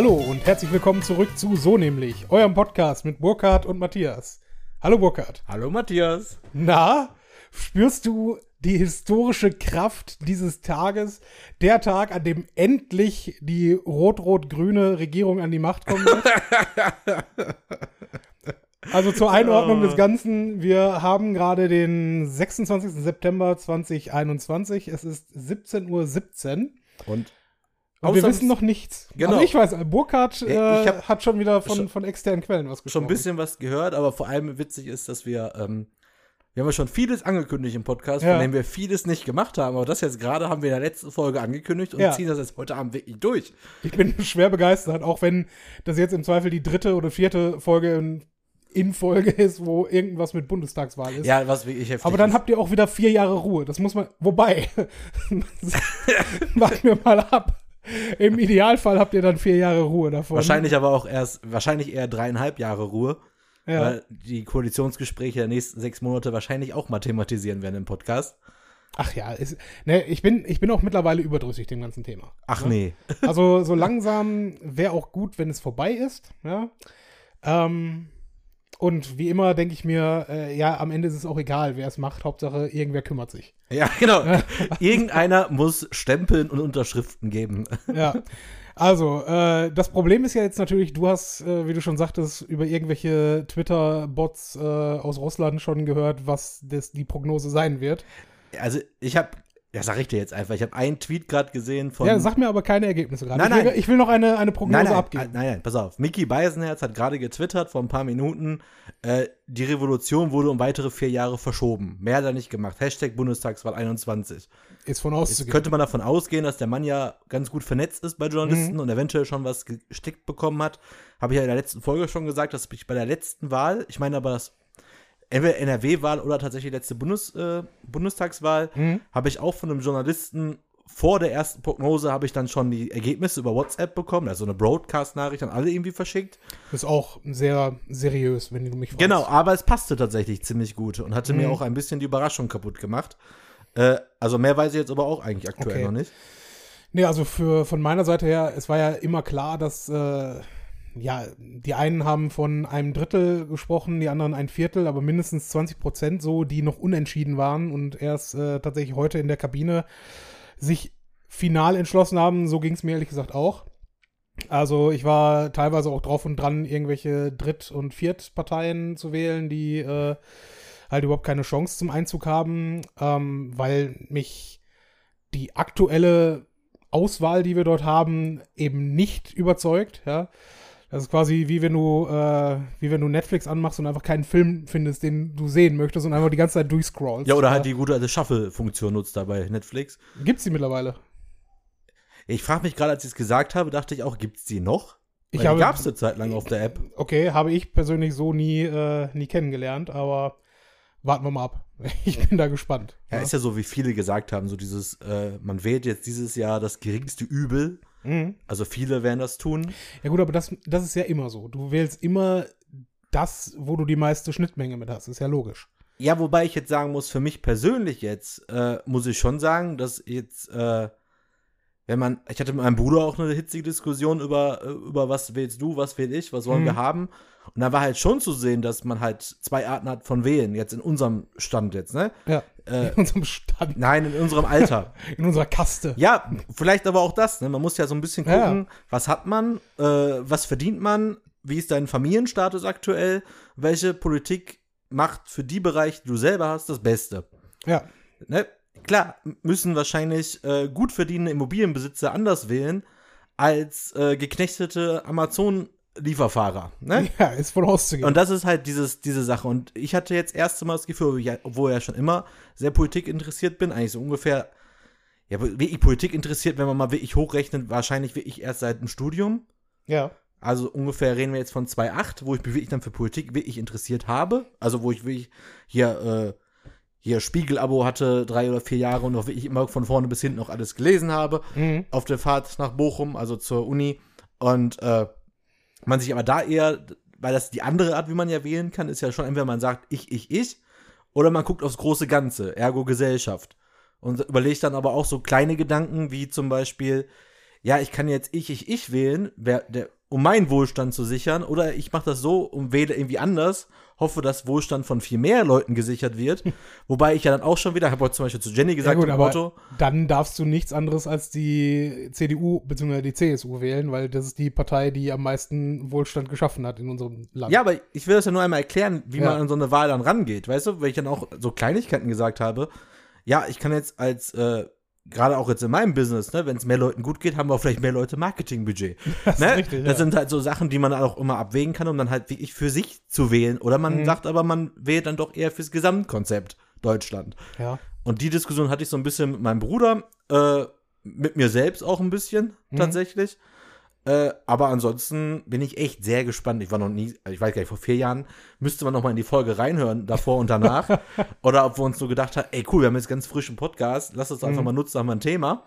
Hallo und herzlich willkommen zurück zu So nämlich, eurem Podcast mit Burkhard und Matthias. Hallo Burkhard. Hallo Matthias. Na, spürst du die historische Kraft dieses Tages? Der Tag, an dem endlich die rot-rot-grüne Regierung an die Macht wird? Also zur Einordnung des Ganzen, wir haben gerade den 26. September 2021. Es ist 17.17 Uhr. 17. Und Und wir wissen noch nichts. Genau. Also ich weiß, Burkhardt äh, hab hat schon wieder von, schon- von externen Quellen was schon gesprochen. ein bisschen was gehört, aber vor allem witzig ist, dass wir, ähm, wir haben ja schon vieles angekündigt im Podcast, Ja. von dem wir vieles nicht gemacht haben. Aber das jetzt gerade haben wir in der letzten Folge angekündigt und Ja. ziehen das jetzt heute Abend wirklich durch. Ich bin schwer begeistert, auch wenn das jetzt im Zweifel die dritte oder vierte Folge in, in Folge ist, wo irgendwas mit Bundestagswahl ist. Ja, was wirklich heftig Aber dann ist. habt ihr auch wieder vier Jahre Ruhe. Das muss man. Wobei, macht mir mal ab. Im Idealfall habt ihr dann vier Jahre Ruhe davon. Wahrscheinlich aber auch erst, wahrscheinlich eher dreieinhalb Jahre Ruhe, Ja. weil die Koalitionsgespräche der nächsten sechs Monate wahrscheinlich auch mal thematisieren werden im Podcast. Ach ja, ist, ne, ich, bin, ich bin auch mittlerweile überdrüssig dem ganzen Thema. Ach Ja. nee. Also so langsam wäre auch gut, wenn es vorbei ist. Ja. Ähm, und wie immer denke ich mir, äh, ja, am Ende ist es auch egal, wer es macht. Hauptsache, irgendwer kümmert sich. Ja, genau. Irgendeiner muss Stempeln und Unterschriften geben. Ja. Also, äh, das Problem ist ja jetzt natürlich, du hast, äh, wie du schon sagtest, über irgendwelche Twitter-Bots äh, aus Russland schon gehört, was das, die Prognose sein wird. Also ich habe, ja sag ich dir jetzt einfach, ich habe einen Tweet gerade gesehen von. ja, sag mir aber keine Ergebnisse gerade. Nein, ich, will, nein. ich will noch eine, eine Prognose nein, nein, abgeben. nein, nein, pass auf. Mickey Beisenherz hat gerade getwittert vor ein paar Minuten, äh, die Revolution wurde um weitere vier Jahre verschoben. Mehr hat er nicht gemacht. Hashtag Bundestagswahl 21. Ist von Jetzt auszugehen. könnte man davon ausgehen, dass der Mann ja ganz gut vernetzt ist bei Journalisten Mhm. und eventuell schon was gestickt bekommen hat. Habe ich ja in der letzten Folge schon gesagt, dass ich bei der letzten Wahl, ich meine aber das NRW-Wahl oder tatsächlich letzte Bundes, äh, Bundestagswahl, Mhm. habe ich auch von einem Journalisten vor der ersten Prognose habe ich dann schon die Ergebnisse über WhatsApp bekommen, also eine Broadcast-Nachricht an alle irgendwie verschickt. Ist auch sehr seriös, wenn du mich fragst. Genau, aber es passte tatsächlich ziemlich gut und hatte mir Mhm. auch ein bisschen die Überraschung kaputt gemacht. Äh, also mehr weiß ich jetzt aber auch eigentlich aktuell Okay. noch nicht. Nee, also für, von meiner Seite her, es war ja immer klar, dass äh, ja, die einen haben von einem Drittel gesprochen, die anderen ein Viertel, aber mindestens 20 Prozent so, die noch unentschieden waren und erst äh, tatsächlich heute in der Kabine sich final entschlossen haben. So ging es mir ehrlich gesagt auch. Also ich war teilweise auch drauf und dran, irgendwelche Dritt- und Viertparteien zu wählen, die äh, halt überhaupt keine Chance zum Einzug haben, ähm, weil mich die aktuelle Auswahl, die wir dort haben, eben nicht überzeugt. Ja, das ist quasi wie wenn du äh, wie wenn du Netflix anmachst und einfach keinen Film findest, den du sehen möchtest und einfach die ganze Zeit durchscrollst. Ja, oder halt die gute alte Shuffle-Funktion nutzt da bei Netflix. Gibt's die mittlerweile? Ich frage mich gerade, als ich es gesagt habe, dachte ich auch, gibt's die noch? Ich Weil habe- die gab's eine Zeit lang auf der App. Okay, habe ich persönlich so nie äh, nie kennengelernt, aber warten wir mal ab. Ich bin da gespannt. Ja, ist ja so, wie viele gesagt haben, so dieses, äh, man wählt jetzt dieses Jahr das geringste Übel. Mhm. Also viele werden das tun. Ja gut, aber das, das ist ja immer so. Du wählst immer das, wo du die meiste Schnittmenge mit hast. Ist ja logisch. Ja, wobei ich jetzt sagen muss, für mich persönlich jetzt, äh, muss ich schon sagen, dass jetzt, äh, wenn man, ich hatte mit meinem Bruder auch eine hitzige Diskussion über, äh, über was wählst du, was wähl ich, was wollen Mhm. wir haben. Und da war halt schon zu sehen, dass man halt zwei Arten hat von wählen, jetzt in unserem Stand jetzt, ne? Ja. Äh, in unserem Stand, nein, in unserem Alter. in unserer Kaste. Ja, vielleicht aber auch das. Ne? Man muss ja so ein bisschen Ja. gucken, was hat man, äh, was verdient man, wie ist dein Familienstatus aktuell, welche Politik macht für die Bereiche, die du selber hast, das Beste. Ja. Ne? Klar, müssen wahrscheinlich äh, gut verdienende Immobilienbesitzer anders wählen als äh, geknechtete Amazon-Lieferfahrer. Ne? Ja, ist von auszugehen. Und das ist halt dieses, diese Sache. Und ich hatte jetzt erst Mal das Gefühl, obwohl ich ja schon immer sehr Politik interessiert bin, eigentlich so ungefähr, ja, wirklich Politik interessiert, wenn man mal wirklich hochrechnet, wahrscheinlich wirklich erst seit dem Studium. ja. Also ungefähr reden wir jetzt von 2,8, wo ich mich wirklich dann für Politik wirklich interessiert habe. Also wo ich wirklich hier, äh, hier Spiegel-Abo hatte, drei oder vier Jahre und auch wirklich immer von vorne bis hinten noch alles gelesen habe Mhm. auf der Fahrt nach Bochum, also zur Uni. Und äh, man sich aber da eher, weil das die andere Art, wie man ja wählen kann, ist ja schon entweder man sagt ich, ich, ich, oder man guckt aufs große Ganze, ergo Gesellschaft. Und überlegt dann aber auch so kleine Gedanken, wie zum Beispiel, ja, ich kann jetzt ich, ich, ich wählen, wer, der, um meinen Wohlstand zu sichern, oder ich mache das so und wähle irgendwie anders, hoffe, dass Wohlstand von viel mehr Leuten gesichert wird. Wobei ich ja dann auch schon wieder, habe heute zum Beispiel zu Jenny gesagt, ja gut, im Auto, dann darfst du nichts anderes als die CDU bzw. die CSU wählen, weil das ist die Partei, die am meisten Wohlstand geschaffen hat in unserem Land. Ja, aber ich will das ja nur einmal erklären, wie Ja. man an so eine Wahl dann rangeht. Weißt du, weil ich dann auch so Kleinigkeiten gesagt habe. Ja, ich kann jetzt als, äh, gerade auch jetzt in meinem Business, ne, wenn es mehr Leuten gut geht, haben wir auch vielleicht mehr Leute Marketingbudget. das Ne? richtig. Das ja. sind halt so Sachen, die man auch immer abwägen kann, um dann halt wirklich für sich zu wählen. Oder man Mhm. sagt aber, man wählt dann doch eher fürs Gesamtkonzept Deutschland. ja. Und die Diskussion hatte ich so ein bisschen mit meinem Bruder, äh, mit mir selbst auch ein bisschen Mhm. tatsächlich. Äh, aber ansonsten bin ich echt sehr gespannt. Ich war noch nie, ich weiß gar nicht, vor vier Jahren müsste man noch mal in die Folge reinhören, davor und danach. Oder ob wir uns so gedacht haben, ey cool, wir haben jetzt ganz frischen Podcast, lass uns einfach Mhm. mal nutzen, haben wir ein Thema.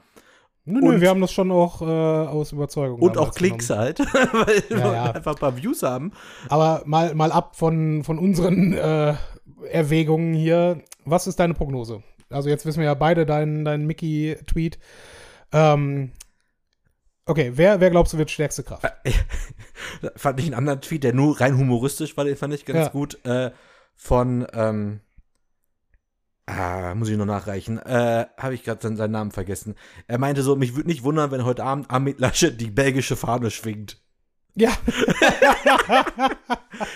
Nö, nö, Und- wir haben das schon auch äh, aus Überzeugung. Und auch Klicks genommen. halt, weil Ja, wir ja. einfach ein paar Views haben. Aber mal, mal ab von, von unseren äh, Erwägungen hier. Was ist deine Prognose? Also jetzt wissen wir ja beide deinen dein Mickey-Tweet. Ähm, okay, wer, wer glaubst du wird stärkste Kraft? Da fand ich einen anderen Tweet, der nur rein humoristisch war, den fand ich ganz Ja. gut. Äh, von, ähm, ah, muss ich noch nachreichen, äh, habe ich gerade seinen, seinen Namen vergessen. Er meinte so, mich würde nicht wundern, wenn heute Abend Amit Laschet die belgische Fahne schwingt. Ja,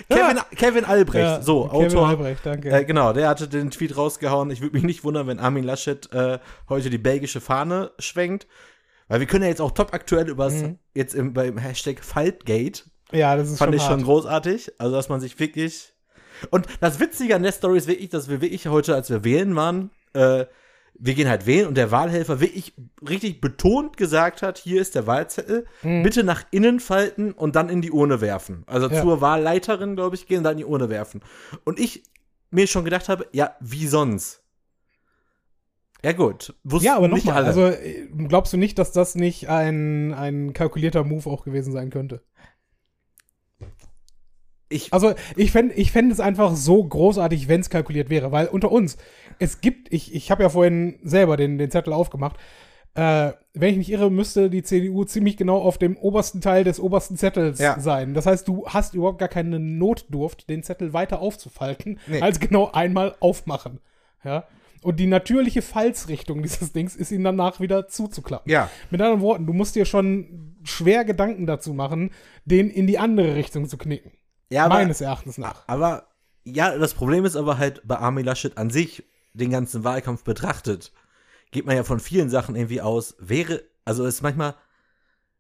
Kevin, Kevin Albrecht, ja, so, Kevin Autor. Albrecht, danke. Äh, genau, der hatte den Tweet rausgehauen. Ich würde mich nicht wundern, wenn Armin Laschet äh, heute die belgische Fahne schwenkt. Weil wir können ja jetzt auch top aktuell über Mhm. jetzt im, beim Hashtag Faltgate ja, das ist Fand schon ich schon großartig. Also, dass man sich wirklich. Und das Witzige an der Story ist wirklich, dass wir wirklich heute, als wir wählen waren, äh, wir gehen halt wählen und der Wahlhelfer wirklich richtig betont gesagt hat, hier ist der Wahlzettel, Mhm. bitte nach innen falten und dann in die Urne werfen. Also Ja. zur Wahlleiterin, glaube ich, gehen und dann in die Urne werfen. Und ich mir schon gedacht habe, ja, wie sonst? Ja gut, wussten Ja, aber nochmal, also äh, glaubst du nicht, dass das nicht ein, ein kalkulierter Move auch gewesen sein könnte? ich, Also ich fände ich fänd es einfach so großartig, wenn es kalkuliert wäre, weil unter uns, es gibt, ich, ich habe ja vorhin selber den, den Zettel aufgemacht, äh, wenn ich nicht irre, müsste die CDU ziemlich genau auf dem obersten Teil des obersten Zettels Ja. sein. Das heißt, du hast überhaupt gar keine Notdurft, den Zettel weiter aufzufalten, Nee. als genau einmal aufmachen. Ja. Und die natürliche Falzrichtung dieses Dings ist ihn danach wieder zuzuklappen. ja, Mit anderen Worten, du musst dir schon schwer Gedanken dazu machen, den in die andere Richtung zu knicken. ja, aber, meines Erachtens nach. Aber ja, das Problem ist aber halt bei Armin Laschet an sich, den ganzen Wahlkampf betrachtet, geht man ja von vielen Sachen irgendwie aus, wäre, also es ist manchmal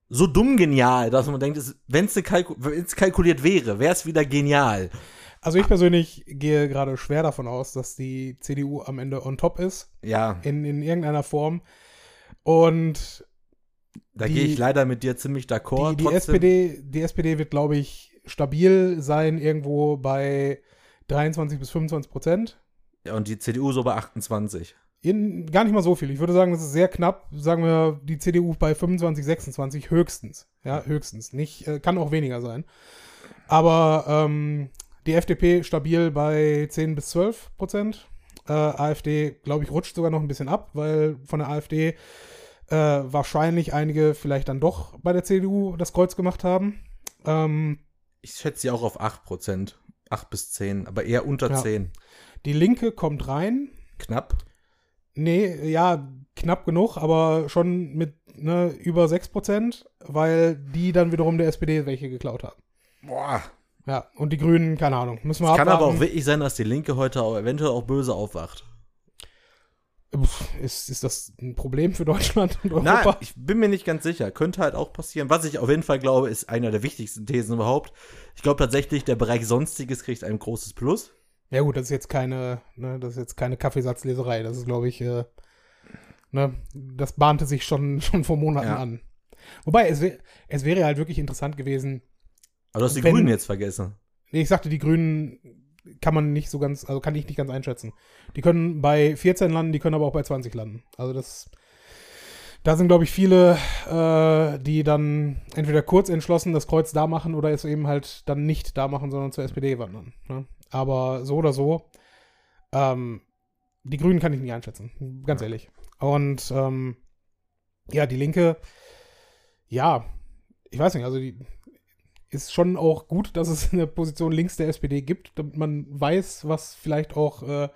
so dumm genial, dass man denkt, wenn es kalku wenn's kalkuliert wäre, wäre es wieder genial. Also ich persönlich gehe gerade schwer davon aus, dass die CDU am Ende on top ist, Ja, in, in irgendeiner Form. Und da gehe ich leider mit dir ziemlich d'accord. die, die. SPD, die SPD wird, glaube ich, stabil sein, irgendwo bei 23 bis 25 Prozent. Ja, und die CDU so bei 28. In, gar nicht mal so viel. Ich würde sagen, das ist sehr knapp. Sagen wir die CDU bei 25, 26 höchstens. Ja, höchstens. Nicht, äh, kann auch weniger sein. Aber ähm, die FDP stabil bei 10 bis 12 Prozent. Äh, AfD, glaube ich, rutscht sogar noch ein bisschen ab, weil von der AfD äh, wahrscheinlich einige vielleicht dann doch bei der CDU das Kreuz gemacht haben. Ähm, Ich schätze sie auch auf 8%. 8 bis 10, aber eher unter Ja. 10. die Linke kommt rein. Knapp. Nee, ja, knapp genug, aber schon mit ne, über 6%, weil die dann wiederum der SPD welche geklaut haben. Boah. Ja, und die Grünen, keine Ahnung. Müssen wir Es kann aber auch wirklich sein, dass die Linke heute auch eventuell auch böse aufwacht. Ist, ist das ein Problem für Deutschland und Nein, Europa? ich bin mir nicht ganz sicher. Könnte halt auch passieren. Was ich auf jeden Fall glaube, ist einer der wichtigsten Thesen überhaupt. Ich glaube tatsächlich, der Bereich Sonstiges kriegt ein großes Plus. Ja gut, das ist jetzt keine, ne, das ist jetzt keine Kaffeesatzleserei. Das ist, glaube ich, äh, ne, das bahnte sich schon, schon vor Monaten Ja. an. Wobei, es, wär, es wäre halt wirklich interessant gewesen. Aber du hast die Wenn- Grünen jetzt vergessen. Nee, ich sagte, die Grünen kann man nicht so ganz, also kann ich nicht ganz einschätzen. Die können bei 14 landen, die können aber auch bei 20 landen. Also das, da sind, glaube ich, viele, äh, die dann entweder kurz entschlossen das Kreuz da machen oder es eben halt dann nicht da machen, sondern zur SPD wandern. Ne? Aber so oder so, ähm, die Grünen kann ich nicht einschätzen, ganz ehrlich. Und ähm, ja, die Linke, ja, ich weiß nicht, also die ist schon auch gut, dass es eine Position links der SPD gibt, damit man weiß, was vielleicht auch, äh,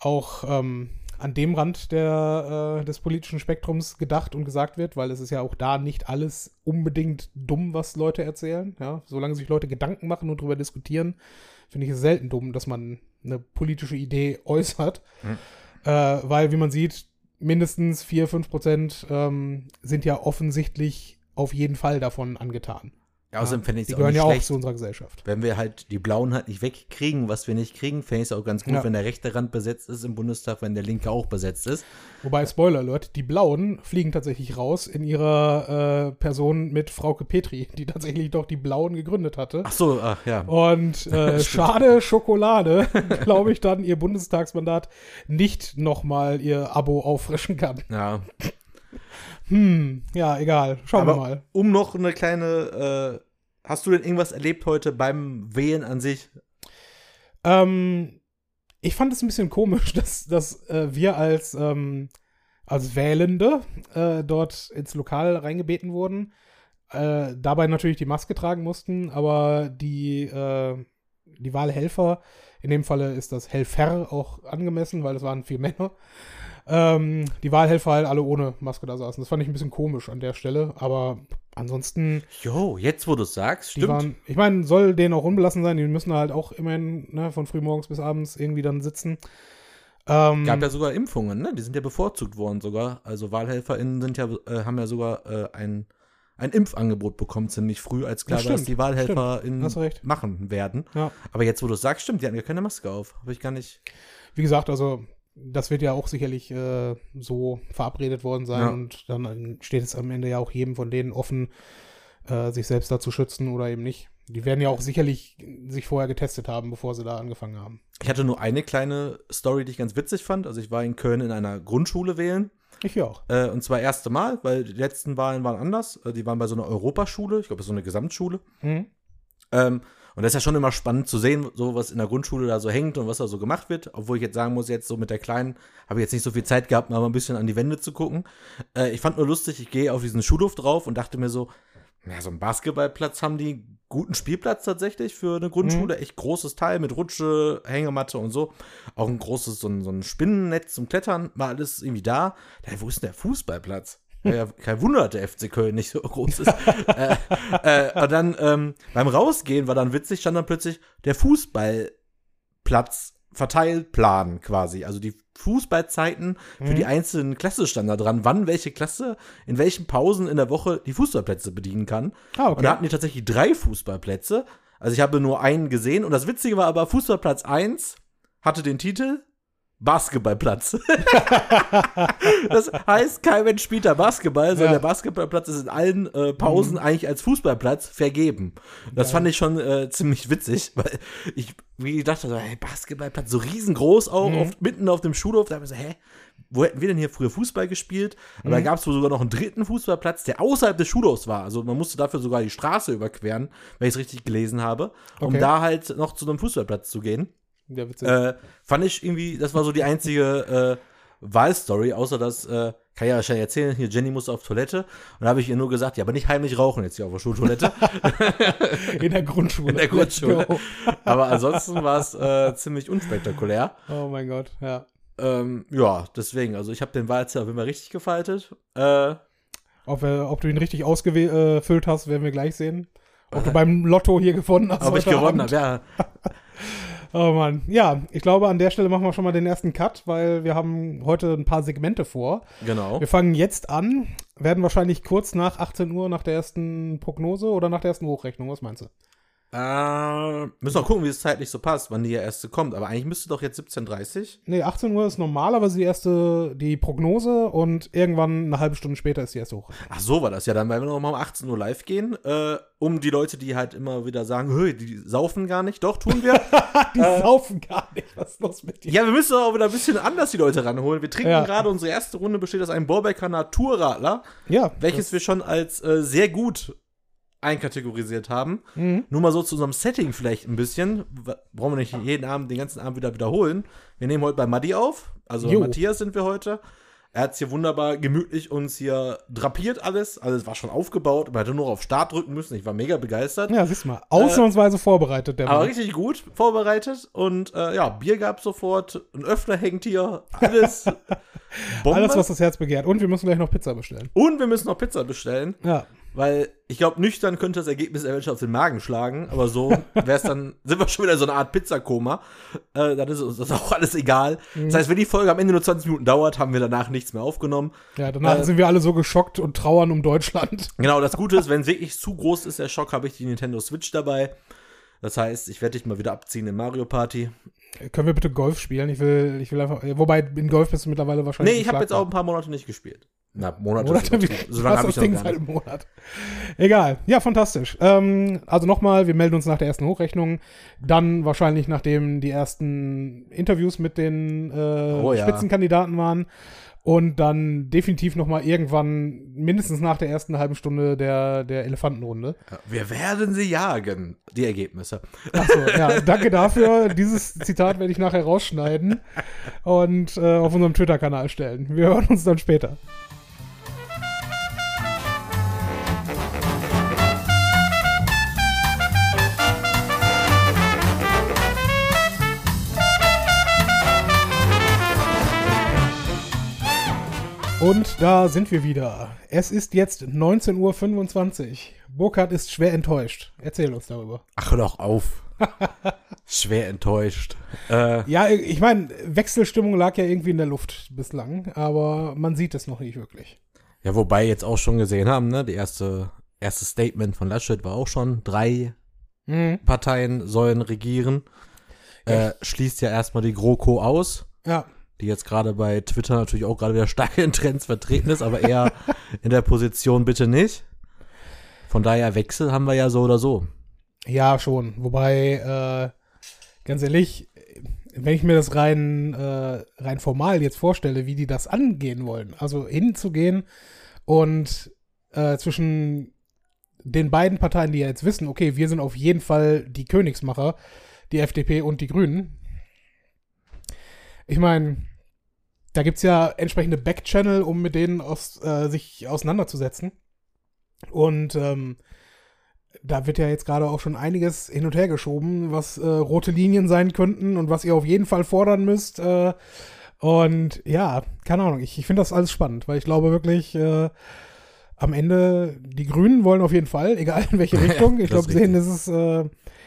auch ähm, an dem Rand der, äh, des politischen Spektrums gedacht und gesagt wird, weil es ist ja auch da nicht alles unbedingt dumm, was Leute erzählen. Ja? Solange sich Leute Gedanken machen und darüber diskutieren, finde ich es selten dumm, dass man eine politische Idee äußert. Mhm. Äh, weil, wie man sieht, mindestens 4, 5 Prozent ähm, sind ja offensichtlich auf jeden Fall davon angetan. Ja, außerdem fände ich Die es auch gehören nicht ja auch schlecht, zu unserer Gesellschaft. wenn wir halt die Blauen halt nicht wegkriegen, was wir nicht kriegen, fände ich es auch ganz gut, Ja. wenn der rechte Rand besetzt ist im Bundestag, wenn der linke auch besetzt ist. Wobei, Spoiler Alert, die Blauen fliegen tatsächlich raus in ihrer äh, Person mit Frauke Petri, die tatsächlich doch die Blauen gegründet hatte. Ach so, ach ja. Und äh, schade Schokolade, glaube ich, dann ihr Bundestagsmandat nicht nochmal ihr Abo auffrischen kann. Ja, Hm, ja, egal. Schauen wir aber mal. um noch eine kleine, äh, hast du denn irgendwas erlebt heute beim Wählen an sich? Ähm, ich fand es ein bisschen komisch, dass, dass äh, wir als, ähm, als Wählende äh, dort ins Lokal reingebeten wurden. Äh, dabei natürlich die Maske tragen mussten, aber die, äh, die Wahlhelfer, in dem Falle ist das Helfer auch angemessen, weil es waren vier Männer. Ähm, die Wahlhelfer halt alle ohne Maske da saßen. Das fand ich ein bisschen komisch an der Stelle, aber ansonsten Jo, jetzt wo du es sagst, stimmt. waren, ich meine, soll denen auch unbelassen sein, die müssen halt auch immerhin ne, von frühmorgens bis abends irgendwie dann sitzen. Ähm, Gab ja sogar Impfungen, ne? Die sind ja bevorzugt worden sogar. Also WahlhelferInnen sind ja, äh, haben ja sogar äh, ein, ein Impfangebot bekommen, ziemlich früh, als klar Das war, dass die WahlhelferInnen machen werden. Ja. Aber jetzt, wo du es sagst, stimmt, die hatten ja keine Maske auf. Habe ich gar nicht. Wie gesagt, also das wird ja auch sicherlich äh, so verabredet worden sein Ja. und dann steht es am Ende ja auch jedem von denen offen, äh, sich selbst da zu schützen oder eben nicht. Die werden ja auch sicherlich sich vorher getestet haben, bevor sie da angefangen haben. Ich hatte nur eine kleine Story, die ich ganz witzig fand. Also ich war in Köln in einer Grundschule wählen. Ich ja auch. Äh, und zwar erste Mal, weil die letzten Wahlen waren anders. Äh, die waren bei so einer Europaschule. Ich glaube, so eine Gesamtschule. Mhm. Ähm, und das ist ja schon immer spannend zu sehen, so was in der Grundschule da so hängt und was da so gemacht wird. Obwohl ich jetzt sagen muss, jetzt so mit der Kleinen habe ich jetzt nicht so viel Zeit gehabt, mal ein bisschen an die Wände zu gucken. Äh, ich fand nur lustig, ich gehe auf diesen Schulhof drauf und dachte mir so, ja, so einen Basketballplatz haben die guten Spielplatz tatsächlich für eine Grundschule. Echt großes Teil mit Rutsche, Hängematte und so. Auch ein großes, so ein, so ein Spinnennetz zum Klettern, war alles irgendwie da. Da, wo ist denn der Fußballplatz? Ja, kein Wunder, dass der FC Köln nicht so groß ist. äh, äh, und dann ähm, beim Rausgehen war dann witzig, stand dann plötzlich der Fußballplatz Verteilplan quasi. Also die Fußballzeiten für Mhm. die einzelnen Klasse stand da dran, wann welche Klasse in welchen Pausen in der Woche die Fußballplätze bedienen kann. Ah, Und da hatten die tatsächlich drei Fußballplätze. Also ich habe nur einen gesehen. Und das Witzige war aber, Fußballplatz 1 hatte den Titel Basketballplatz. das heißt, kein Mensch spielt da Basketball, sondern Ja. der Basketballplatz ist in allen äh, Pausen eigentlich als Fußballplatz vergeben. Das fand ich schon äh, ziemlich witzig, weil ich wie gedacht habe, hey, Basketballplatz, so riesengroß auch, Mhm. auf, mitten auf dem Schulhof. Da hab ich so, hä, wo hätten wir denn hier früher Fußball gespielt? Aber da Mhm. gab es wohl sogar noch einen dritten Fußballplatz, der außerhalb des Schulhofs war. Also man musste dafür sogar die Straße überqueren, wenn ich es richtig gelesen habe, um Okay. da halt noch zu einem Fußballplatz zu gehen. Ja, witzig. Äh, fand ich irgendwie, das war so die einzige äh, Wahlstory, außer dass, äh, kann ja wahrscheinlich erzählen, hier Jenny muss auf Toilette. Und da habe ich ihr nur gesagt, ja, aber nicht heimlich rauchen jetzt hier auf der Schultoilette. in der Grundschule. in der Grundschule. aber ansonsten war es äh, ziemlich unspektakulär. Oh mein Gott, ja. Ähm, ja, deswegen, also ich habe den Wahlzettel auf jeden Fall richtig gefaltet. Äh, Ob, wir, ob du ihn richtig ausgefüllt hast, werden wir gleich sehen. Ob du beim Lotto hier gewonnen hast. ob ich gewonnen habe, ja. Oh Mann. Ja, ich glaube, an der Stelle machen wir schon mal den ersten Cut, weil wir haben heute ein paar Segmente vor. Genau. Wir fangen jetzt an, werden wahrscheinlich kurz nach 18 Uhr nach der ersten Prognose oder nach der ersten Hochrechnung. Was meinst du? Äh, müssen noch gucken, wie es zeitlich so passt, wann die erste kommt. Aber eigentlich müsste doch jetzt 17.30 Nee, 18 Uhr ist normalerweise die erste, die Prognose und irgendwann eine halbe Stunde später ist die erste Hochrechnung. Ach so war das ja. Dann werden wir noch mal um 18 Uhr live gehen, äh, um die Leute, die halt immer wieder sagen, hey, die saufen gar nicht. Doch, tun wir. Die saufen gar nicht. Was ist los mit dir? ja, wir müssen auch wieder ein bisschen anders die Leute ranholen. Wir trinken Ja. gerade, unsere erste Runde besteht aus einem Borbecker Naturradler, Ja. welches wir schon als äh, sehr gut einkategorisiert haben. Mhm. Nur mal so zu unserem Setting vielleicht ein bisschen. Brauchen wir nicht jeden Abend, den ganzen Abend wieder wiederholen. Wir nehmen heute bei Maddi auf. Also Jo. Matthias sind wir heute. Er hat es hier wunderbar gemütlich uns hier drapiert alles. Alles war schon aufgebaut. Man hätte nur auf Start drücken müssen. Ich war mega begeistert. Ja, siehst du mal. Ausnahmsweise vorbereitet, der Aber Mann. richtig gut vorbereitet. Und äh, ja, Bier gab sofort. Ein Öffner hängt hier. Alles. Alles, was das Herz begehrt. Und wir müssen gleich noch Pizza bestellen. Und wir müssen noch Pizza bestellen. Ja. Weil ich glaube, nüchtern könnte das Ergebnis eventuell auf den Magen schlagen, aber so wäre es dann, sind wir schon wieder in so eine Art Pizzakoma. Äh, dann ist uns das auch alles egal. Das heißt, wenn die Folge am Ende nur 20 Minuten dauert, haben wir danach nichts mehr aufgenommen. Ja, danach Äh, sind wir alle so geschockt und trauern um Deutschland. Genau, das Gute ist, wenn es wirklich zu groß ist, der Schock, habe ich die Nintendo Switch dabei. Das heißt, ich werde dich mal wieder abziehen in Mario Party. Können wir bitte Golf spielen? Ich will, ich will einfach. Wobei, in Golf bist du mittlerweile wahrscheinlich. Nee, ich habe jetzt auch ein paar Monate nicht gespielt. Na, Monate, Monate, wie, so lange habe das ich Ding gar halt nicht. im Monat. Egal. Ja, fantastisch. Ähm, also nochmal, wir melden uns nach der ersten Hochrechnung. Dann wahrscheinlich, nachdem die ersten Interviews mit den äh, Oh ja. Spitzenkandidaten waren. Und dann definitiv nochmal irgendwann, mindestens nach der ersten halben Stunde der, der Elefantenrunde. Wir werden sie jagen, die Ergebnisse. Achso, ja, danke dafür. Dieses Zitat werde ich nachher rausschneiden und äh, auf unserem Twitter-Kanal stellen. Wir hören uns dann später. Und da sind wir wieder. Es ist jetzt 19.25 Uhr. Burkhard ist schwer enttäuscht. Erzähl uns darüber. Ach, doch auf. Schwer enttäuscht. Äh, Ja, ich meine, Wechselstimmung lag ja irgendwie in der Luft bislang, aber man sieht es noch nicht wirklich. ja, wobei jetzt auch schon gesehen haben, ne? Die erste, erste Statement von Laschet war auch schon, drei Mhm. Parteien sollen regieren. Äh, schließt ja erstmal die GroKo aus, Ja, die jetzt gerade bei Twitter natürlich auch gerade wieder stark in Trends vertreten ist, aber eher in der Position bitte nicht. Von daher Wechsel haben wir ja so oder so. ja, schon. Wobei, äh, ganz ehrlich, wenn ich mir das rein, äh, rein formal jetzt vorstelle, wie die das angehen wollen, also hinzugehen und äh, zwischen den beiden Parteien, die ja jetzt wissen, okay, wir sind auf jeden Fall die Königsmacher, die FDP und die Grünen. Ich meine, da gibt es ja entsprechende Backchannel, um mit denen aus, äh, sich auseinanderzusetzen. Und ähm, da wird ja jetzt gerade auch schon einiges hin und her geschoben, was äh, rote Linien sein könnten und was ihr auf jeden Fall fordern müsst. Äh, und ja, keine Ahnung, ich, ich finde das alles spannend, weil ich glaube wirklich, äh, am Ende, die Grünen wollen auf jeden Fall, egal in welche Richtung. Ich das glaube, ist denen ist es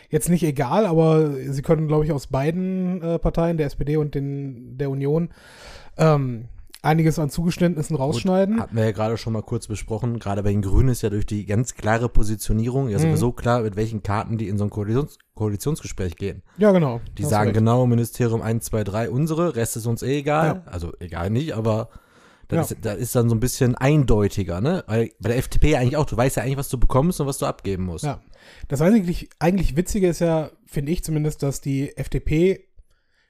jetzt nicht egal, aber sie können, glaube ich, aus beiden äh, Parteien, der SPD und den, der Union, ähm, einiges an Zugeständnissen rausschneiden. Hatten wir ja gerade schon mal kurz besprochen. Gerade bei den Grünen ist ja durch die ganz klare Positionierung ja Mhm. sowieso klar, mit welchen Karten die in so ein Koalitions Koalitionsgespräch gehen. Ja, genau. Die sagen recht. genau, Ministerium 1, 2, 3, unsere, Rest ist uns eh egal. Ja. Also egal nicht, aber das, Ja. ist, das ist dann so ein bisschen eindeutiger, ne? Weil bei der FDP eigentlich auch, du weißt ja eigentlich, was du bekommst und was du abgeben musst. Ja. Das eigentlich, eigentlich Witzige ist ja, finde ich zumindest, dass die FDP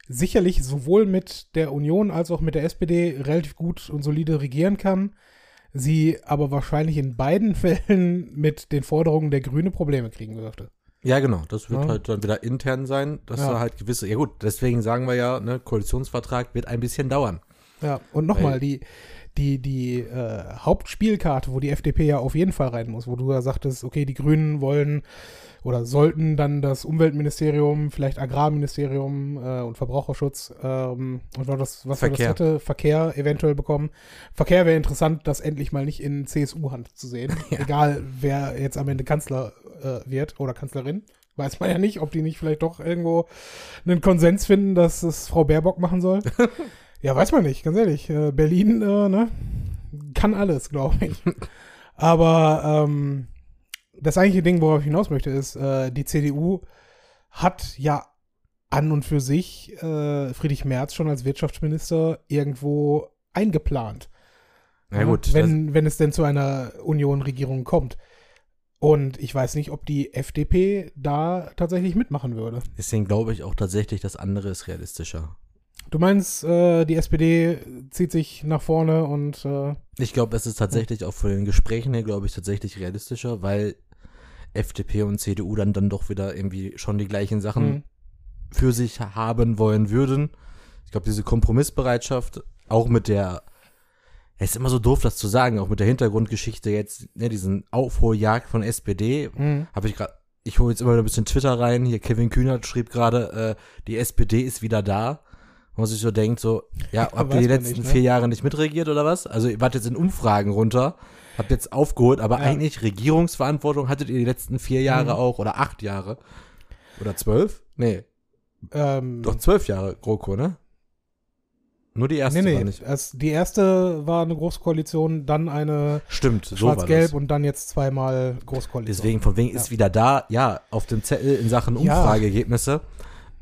sicherlich sowohl mit der Union als auch mit der SPD relativ gut und solide regieren kann. Sie aber wahrscheinlich in beiden Fällen mit den Forderungen der Grüne Probleme kriegen dürfte. Ja, genau. Das wird Ja. halt dann wieder intern sein, dass Ja. da halt gewisse, ja gut, deswegen sagen wir ja, ne, Koalitionsvertrag wird ein bisschen dauern. Ja, und nochmal, die, die, die äh, Hauptspielkarte, wo die FDP ja auf jeden Fall rein muss, wo du ja sagtest, okay, die Grünen wollen oder sollten dann das Umweltministerium, vielleicht Agrarministerium äh, und Verbraucherschutz ähm, und war das, was war das Verkehr. dritte? Verkehr eventuell bekommen. Verkehr wäre interessant, das endlich mal nicht in CSU-Hand zu sehen. Ja. Egal, wer jetzt am Ende Kanzler äh, wird oder Kanzlerin. Weiß man ja nicht, ob die nicht vielleicht doch irgendwo einen Konsens finden, dass es Frau Baerbock machen soll. Ja, weiß man nicht, ganz ehrlich. Äh, Berlin, äh, ne? Kann alles, glaube ich. Aber ähm, das eigentliche Ding, worauf ich hinaus möchte, ist, äh, die CDU hat ja an und für sich äh, Friedrich Merz schon als Wirtschaftsminister irgendwo eingeplant. Ja gut, das- wenn, wenn es denn zu einer Union-Regierung kommt. Und ich weiß nicht, ob die FDP da tatsächlich mitmachen würde. deswegen glaube ich auch tatsächlich, das andere ist realistischer. Du meinst, äh, die SPD zieht sich nach vorne und äh, Ich glaube, es ist tatsächlich auch von den Gesprächen her, glaube ich, tatsächlich realistischer, weil FDP und CDU dann, dann doch wieder irgendwie schon die gleichen Sachen mh, für sich haben wollen würden. Ich glaube, diese Kompromissbereitschaft, auch mit der Es ist immer so doof, das zu sagen, auch mit der Hintergrundgeschichte jetzt, ne, diesen Aufholjagd von SPD, Mhm. habe ich gerade, ich hole jetzt immer wieder ein bisschen Twitter rein, hier Kevin Kühnert schrieb gerade, äh, die SPD ist wieder da. Wo man sich so denkt, so, ja, Ja, habt ihr die letzten nicht, ne? vier Jahre nicht mitregiert oder was? Also ihr wart jetzt in Umfragen runter, habt jetzt aufgeholt, aber Ja. eigentlich Regierungsverantwortung hattet ihr die letzten vier Jahre Mhm. auch oder acht Jahre. Oder zwölf? Nee, Ähm, doch zwölf Jahre GroKo, ne? Nur die erste nee, war nee. nicht. Es, die erste war eine Großkoalition, dann eine Stimmt, so war. Schwarz-Gelb und dann jetzt zweimal Großkoalition. Deswegen, von wegen ist Ja. wieder da, ja, auf dem Zettel in Sachen Ja. Umfrageergebnisse.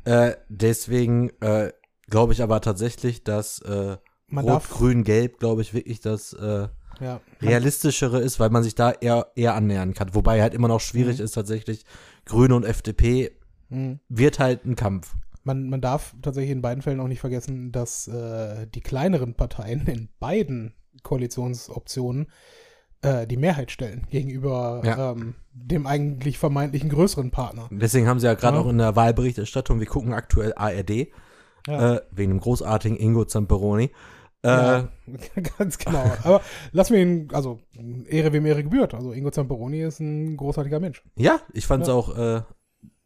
Äh, deswegen äh, glaube ich aber tatsächlich, dass äh, Rot, Grün, Gelb, glaube ich, wirklich das äh, ja, realistischere ist, weil man sich da eher, eher annähern kann. Wobei halt immer noch schwierig Mhm. ist tatsächlich, Grüne und FDP mh. wird halt ein Kampf. man, man darf tatsächlich in beiden Fällen auch nicht vergessen, dass äh, die kleineren Parteien in beiden Koalitionsoptionen äh, die Mehrheit stellen gegenüber Ja. ähm, dem eigentlich vermeintlichen größeren Partner. Deswegen haben sie ja gerade Ja. auch in der Wahlberichterstattung, wir gucken aktuell ARD, Ja. äh, wegen dem großartigen Ingo Zamperoni. Äh, Ja, ganz genau. Aber lass mir ihn, also Ehre wem Ehre gebührt. Also Ingo Zamperoni ist ein großartiger Mensch. Ja, ich fand es Ja. auch äh,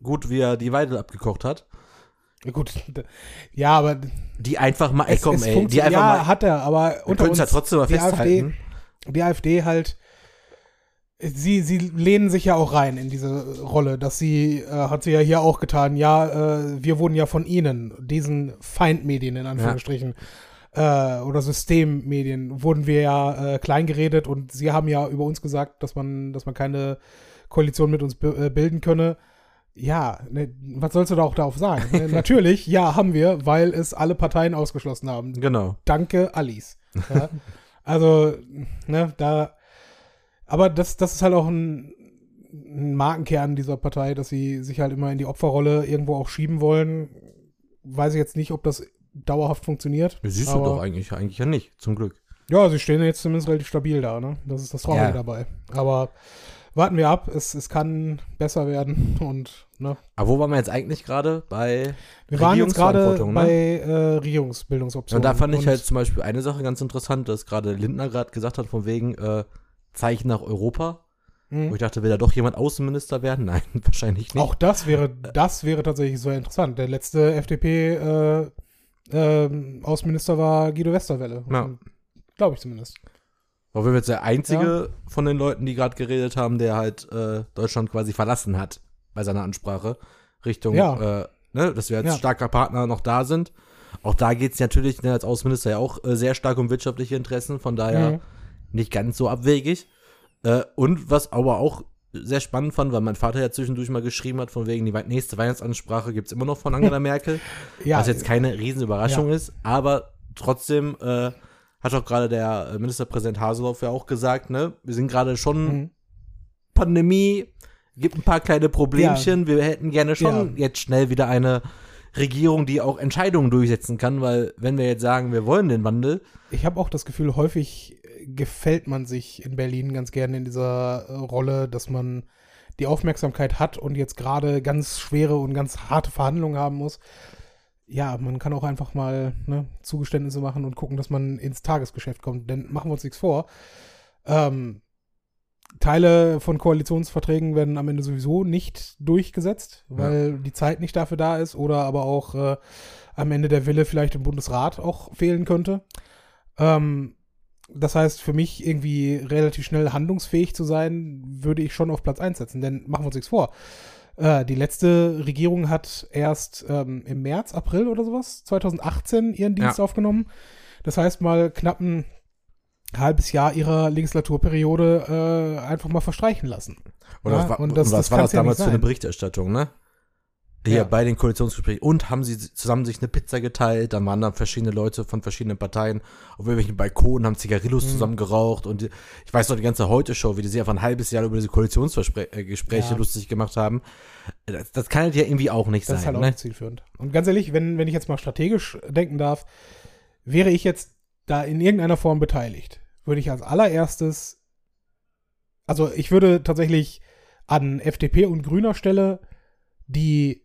gut, wie er die Weidel abgekocht hat. Ja, Gut, ja, aber Die einfach mal, ey, komm, ey, die einfach ja, mal, hat er, aber unter uns, ja trotzdem mal die festhalten. die AfD halt, sie, sie lehnen sich ja auch rein in diese Rolle, dass sie, äh, hat sie ja hier auch getan, ja, äh, wir wurden ja von ihnen, diesen Feindmedien in Anführungsstrichen, äh, oder Systemmedien, wurden wir ja äh, kleingeredet und sie haben ja über uns gesagt, dass man, dass man keine Koalition mit uns äh, bilden könne. Ja, ne, was sollst du da auch darauf sagen? Ne, Natürlich, ja, haben wir, weil es alle Parteien ausgeschlossen haben Genau. danke Alice. Ja? also, ne, da, aber das, das ist halt auch ein, ein Markenkern dieser Partei, dass sie sich halt immer in die Opferrolle irgendwo auch schieben wollen. Weiß ich jetzt nicht, ob das dauerhaft funktioniert. Siehst du doch eigentlich, eigentlich ja nicht, zum Glück. Ja, sie stehen jetzt zumindest relativ stabil da, ne? Das ist das Traurige Ja. dabei. Aber warten wir ab, es, es kann besser werden und, ne? Aber wo waren wir jetzt eigentlich gerade? Bei Wir waren jetzt gerade Regierungsverantwortung, bei ne? äh, Regierungsbildungsoptionen. Und da fand ich halt zum Beispiel eine Sache ganz interessant, dass gerade Lindner gerade gesagt hat, von wegen äh, Zeichen nach Europa. Mhm. Wo ich dachte, will da doch jemand Außenminister werden? Nein, wahrscheinlich nicht. Auch das wäre, das wäre tatsächlich so interessant. Der letzte FDP äh, ähm, Außenminister war Guido Westerwelle. Ja. Glaube ich zumindest. War wir jetzt der einzige von den Leuten, die gerade geredet haben, der halt äh, Deutschland quasi verlassen hat bei seiner Ansprache. Richtung, Ja. äh, ne, dass wir als Ja. starker Partner noch da sind. Auch da geht es natürlich ne, als Außenminister ja auch äh, sehr stark um wirtschaftliche Interessen, von daher Mhm. Nicht ganz so abwegig. Äh, und was aber auch sehr spannend fand, weil mein Vater ja zwischendurch mal geschrieben hat, von wegen die nächste Weihnachtsansprache gibt es immer noch von Angela Merkel, Ja, was jetzt keine Riesenüberraschung ist, aber trotzdem äh, hat auch gerade der äh, Ministerpräsident Haseloff ja auch gesagt, ne, wir sind gerade schon Mhm. Pandemie, gibt ein paar kleine Problemchen, wir hätten gerne schon Ja. jetzt schnell wieder eine Regierung, die auch Entscheidungen durchsetzen kann, weil wenn wir jetzt sagen, wir wollen den Wandel, Ich habe auch das Gefühl, häufig gefällt man sich in Berlin ganz gerne in dieser äh, Rolle, dass man die Aufmerksamkeit hat und jetzt gerade ganz schwere und ganz harte Verhandlungen haben muss. Ja, man kann auch einfach mal ne, Zugeständnisse machen und gucken, dass man ins Tagesgeschäft kommt. Denn machen wir uns nichts vor. Ähm, Teile von Koalitionsverträgen werden am Ende sowieso nicht durchgesetzt, weil die Zeit nicht dafür da ist oder aber auch äh, am Ende der Wille vielleicht im Bundesrat auch fehlen könnte. Ähm, das heißt, für mich irgendwie relativ schnell handlungsfähig zu sein, würde ich schon auf Platz 1 setzen. Denn machen wir uns nichts vor. Äh, die letzte Regierung hat erst ähm, im März, April oder sowas, 2018 ihren Dienst Ja. aufgenommen. Das heißt, mal knapp ein halbes Jahr ihrer Legislaturperiode äh, einfach mal verstreichen lassen. oder Ja, was, war, und und das- was das war das kann's ja damals für eine. Berichterstattung, ne? Hier Ja. bei den Koalitionsgesprächen. Und haben sie zusammen sich eine Pizza geteilt, dann waren da verschiedene Leute von verschiedenen Parteien auf irgendwelchen Balkonen, haben Zigarillos Mhm. zusammen geraucht und die, ich weiß noch die ganze Heute-Show, wie die sich einfach ein halbes Jahr über diese Koalitionsgespräche Ja. lustig gemacht haben. Das, das kann halt ja irgendwie auch nicht Das ist sein, halt auch ne? zielführend. Und ganz ehrlich, wenn, wenn ich jetzt mal strategisch denken darf, wäre ich jetzt da in irgendeiner Form beteiligt, würde ich als allererstes, also ich würde tatsächlich an FDP und Grüner Stelle die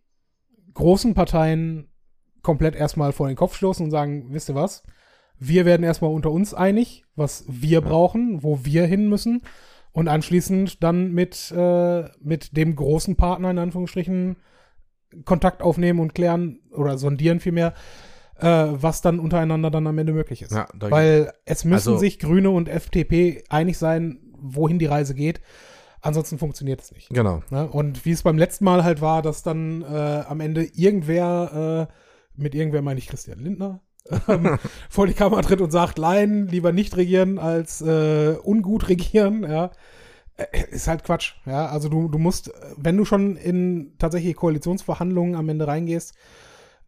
großen Parteien komplett erstmal vor den Kopf stoßen und sagen, wisst ihr was, wir werden erstmal unter uns einig, was wir brauchen, wo wir hin müssen und anschließend dann mit, äh, mit dem großen Partner in Anführungsstrichen Kontakt aufnehmen und klären oder sondieren vielmehr, äh, was dann untereinander dann am Ende möglich ist. Ja, Weil es müssen Also- sich Grüne und FDP einig sein, wohin die Reise geht. Ansonsten funktioniert es nicht. Genau. Ne? Und wie es beim letzten Mal halt war, dass dann äh, am Ende irgendwer, äh, mit irgendwer meine ich Christian Lindner, ähm, vor die Kamera tritt und sagt, Nein, lieber nicht regieren als äh, ungut regieren, ja. Äh, Ist halt Quatsch, ja. Also du, du musst, wenn du schon in tatsächliche Koalitionsverhandlungen am Ende reingehst,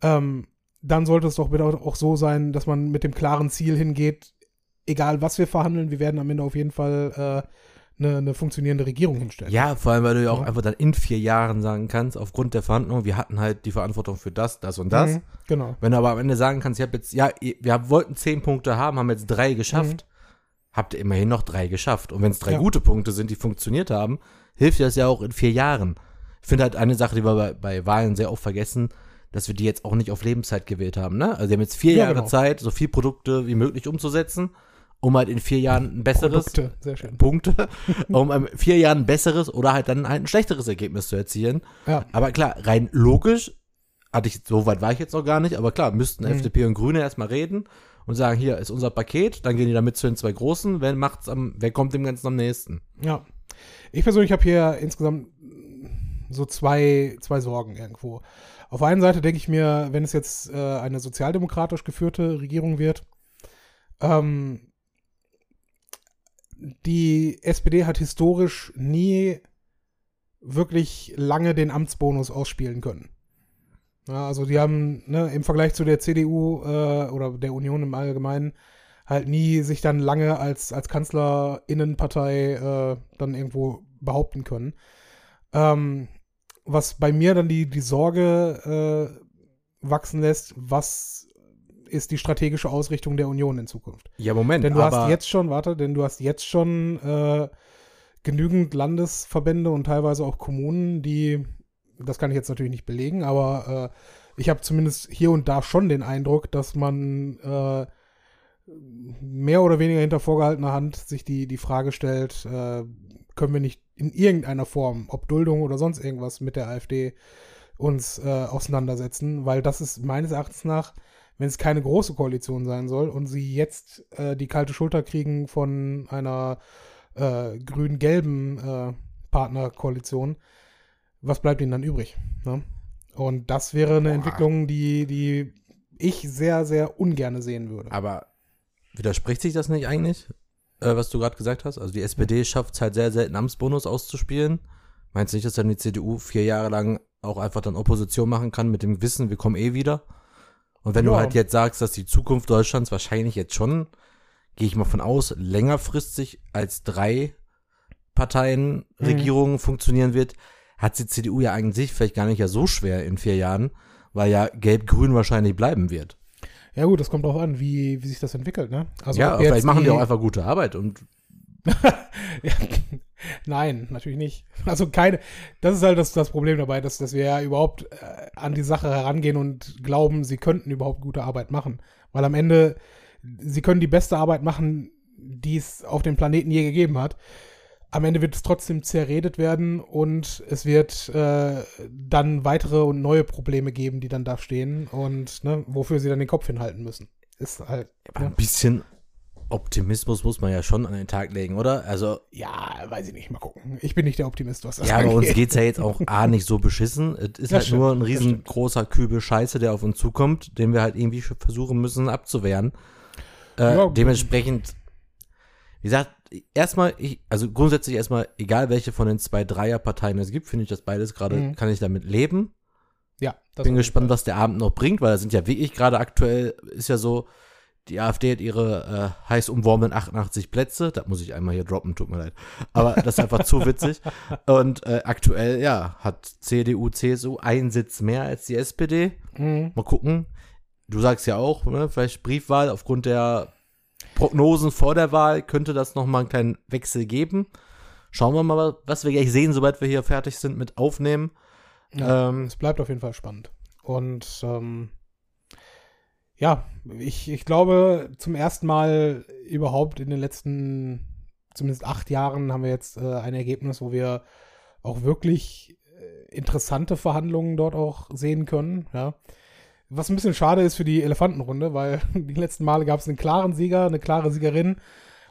ähm, dann sollte es doch bitte auch so sein, dass man mit dem klaren Ziel hingeht, egal was wir verhandeln, wir werden am Ende auf jeden Fall äh, eine, eine funktionierende Regierung hinstellen. Ja, vor allem, weil du ja auch Ja. einfach dann in vier Jahren sagen kannst, aufgrund der Verhandlungen, wir hatten halt die Verantwortung für das, das und das. Mhm, genau. Wenn du aber am Ende sagen kannst, ich habe jetzt, ja, wir wollten zehn Punkte haben, haben jetzt drei geschafft, habt ihr immerhin noch drei geschafft. Und wenn es drei Mhm. Ja. gute Punkte sind, die funktioniert haben, hilft dir das ja auch in vier Jahren. Ich finde halt eine Sache, die wir bei, bei Wahlen sehr oft vergessen, dass wir die jetzt auch nicht auf Lebenszeit gewählt haben. Ne? Also wir haben jetzt vier Ja, Jahre genau. Zeit, so viel Produkte wie möglich umzusetzen, um halt in vier Jahren ein besseres Produkte, sehr schön. Punkte, um in vier Jahren ein besseres oder halt dann halt ein schlechteres Ergebnis zu erzielen. Ja. Aber klar, rein logisch, hatte ich, so weit war ich jetzt noch gar nicht, aber klar, müssten Mhm. FDP und Grüne erstmal reden und sagen, hier ist unser Paket, dann gehen die damit zu den zwei Großen, wer macht's am, wer kommt dem Ganzen am nächsten? Ja. Ich persönlich habe hier insgesamt so zwei, zwei Sorgen irgendwo. Auf der einen Seite denke ich mir, wenn es jetzt äh, eine sozialdemokratisch geführte Regierung wird, ähm, die SPD hat historisch nie wirklich lange den Amtsbonus ausspielen können. Ja, also die haben ne, im Vergleich zu der CDU äh, oder der Union im Allgemeinen halt nie sich dann lange als, als Kanzlerinnenpartei äh, dann irgendwo behaupten können. Ähm, was bei mir dann die, die Sorge äh, wachsen lässt, was ist die strategische Ausrichtung der Union in Zukunft? Ja, Moment, Denn du hast jetzt schon, warte, denn du hast jetzt schon äh, genügend Landesverbände und teilweise auch Kommunen, die, das kann ich jetzt natürlich nicht belegen, aber äh, ich habe zumindest hier und da schon den Eindruck, dass man äh, mehr oder weniger hinter vorgehaltener Hand sich die, die Frage stellt, äh, können wir nicht in irgendeiner Form, ob Duldung oder sonst irgendwas mit der AfD uns äh, auseinandersetzen, weil das ist meines Erachtens nach, wenn es keine große Koalition sein soll und sie jetzt äh, die kalte Schulter kriegen von einer äh, grün-gelben äh, Partnerkoalition, was bleibt ihnen dann übrig? Ne? Und das wäre eine Boah. Entwicklung, die, die ich sehr, sehr ungerne sehen würde. Aber widerspricht sich das nicht eigentlich, äh, was du gerade gesagt hast? Also die SPD schafft es halt sehr selten, Amtsbonus auszuspielen. Meinst du nicht, dass dann die CDU vier Jahre lang auch einfach dann Opposition machen kann mit dem Wissen, wir kommen eh wieder? Und wenn du Ja. halt jetzt sagst, dass die Zukunft Deutschlands wahrscheinlich jetzt schon, gehe ich mal von aus, längerfristig als drei Parteien Mhm. Regierungen funktionieren wird, hat die CDU ja eigentlich vielleicht gar nicht ja so schwer in vier Jahren, weil ja Gelb-Grün wahrscheinlich bleiben wird. Ja gut, das kommt darauf an, wie, wie sich das entwickelt. Ne? Also ja, vielleicht machen die auch einfach gute Arbeit und Ja, Nein, natürlich nicht. Also keine, das ist halt das, das Problem dabei, dass, dass wir ja überhaupt äh, an die Sache herangehen und glauben, sie könnten überhaupt gute Arbeit machen. Weil am Ende, sie können die beste Arbeit machen, die es auf dem Planeten je gegeben hat. Am Ende wird es trotzdem zerredet werden und es wird äh, dann weitere und neue Probleme geben, die dann da stehen und ne, wofür sie dann den Kopf hinhalten müssen. Ist halt. Aber ein bisschen Optimismus muss man ja schon an den Tag legen, oder? Also, Ja, weiß ich nicht, mal gucken. Ich bin nicht der Optimist, was das ja, bei uns angeht. geht's ja jetzt auch A nicht so beschissen. Es ist Das halt stimmt, nur ein riesengroßer Kübel Scheiße, der auf uns zukommt, den wir halt irgendwie versuchen müssen abzuwehren. Äh, Ja. dementsprechend, wie gesagt, erstmal, ich, also grundsätzlich erstmal, egal welche von den zwei Dreierparteien es gibt, finde ich das beides gerade, Mhm. kann ich damit leben. Ja, das Bin gespannt, was der Abend noch bringt, weil da sind ja wirklich gerade aktuell, ist ja so, die AfD hat ihre äh, heiß umworbenen 88 Plätze. Das muss ich einmal hier droppen, tut mir leid. Aber das ist einfach zu witzig. Und äh, aktuell, ja, hat CDU, CSU einen Sitz mehr als die SPD. Mhm. Mal gucken. Du sagst ja auch, ne, vielleicht Briefwahl aufgrund der Prognosen vor der Wahl könnte das nochmal einen kleinen Wechsel geben. Schauen wir mal, was wir gleich sehen, sobald wir hier fertig sind mit Aufnehmen. Ja, Ähm, es bleibt auf jeden Fall spannend. Und ähm, ja, ich, ich glaube, zum ersten Mal überhaupt in den letzten zumindest acht Jahren haben wir jetzt äh, ein Ergebnis, wo wir auch wirklich äh, interessante Verhandlungen dort auch sehen können. Ja. Was ein bisschen schade ist für die Elefantenrunde, weil die letzten Male gab es einen klaren Sieger, eine klare Siegerin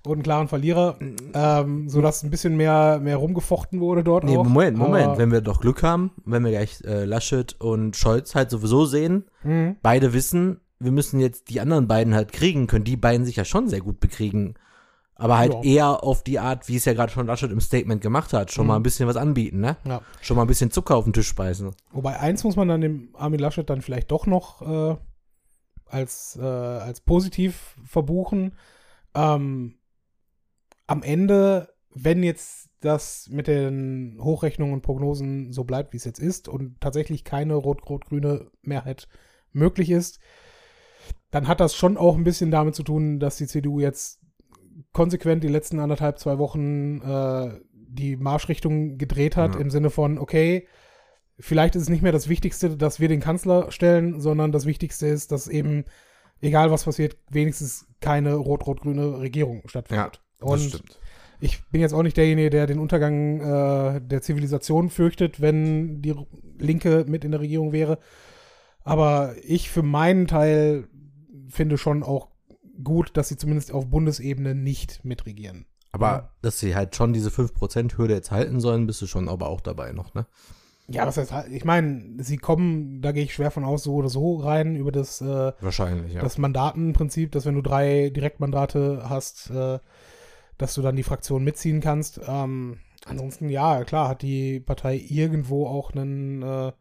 und einen klaren Verlierer, ähm, sodass ein bisschen mehr, mehr rumgefochten wurde dort Nee, auch. Moment, Moment. Aber- wenn wir doch Glück haben, wenn wir gleich äh, Laschet und Scholz halt sowieso sehen, Mhm. beide wissen, wir müssen jetzt die anderen beiden halt kriegen, können die beiden sich ja schon sehr gut bekriegen. Aber halt Ja. eher auf die Art, wie es ja gerade schon Laschet im Statement gemacht hat, schon Mhm. mal ein bisschen was anbieten, ne? Ja. Schon mal ein bisschen Zucker auf den Tisch speisen. Wobei eins muss man dann dem Armin Laschet dann vielleicht doch noch äh, als, äh, als positiv verbuchen. Ähm, am Ende, wenn jetzt das mit den Hochrechnungen und Prognosen so bleibt, wie es jetzt ist und tatsächlich keine rot-rot-grüne Mehrheit möglich ist, dann hat das schon auch ein bisschen damit zu tun, dass die CDU jetzt konsequent die letzten anderthalb, zwei Wochen äh, die Marschrichtung gedreht hat, Ja. im Sinne von, okay, vielleicht ist es nicht mehr das Wichtigste, dass wir den Kanzler stellen, sondern das Wichtigste ist, dass eben, egal was passiert, wenigstens keine rot-rot-grüne Regierung stattfindet. Und ich bin jetzt auch nicht derjenige, der den Untergang äh, der Zivilisation fürchtet, wenn die Linke mit in der Regierung wäre. Aber ich für meinen Teil finde schon auch gut, dass sie zumindest auf Bundesebene nicht mitregieren. Aber dass sie halt schon diese 5%-Hürde jetzt halten sollen, bist du schon aber auch dabei noch, ne? Ja, was heißt, halt- ich meine, sie kommen, da gehe ich schwer von aus, so oder so rein über das, äh, Wahrscheinlich, ja. das Mandatenprinzip, dass wenn du drei Direktmandate hast, äh, dass du dann die Fraktion mitziehen kannst. Ähm, ansonsten, ja, klar, hat die Partei irgendwo auch einen, äh,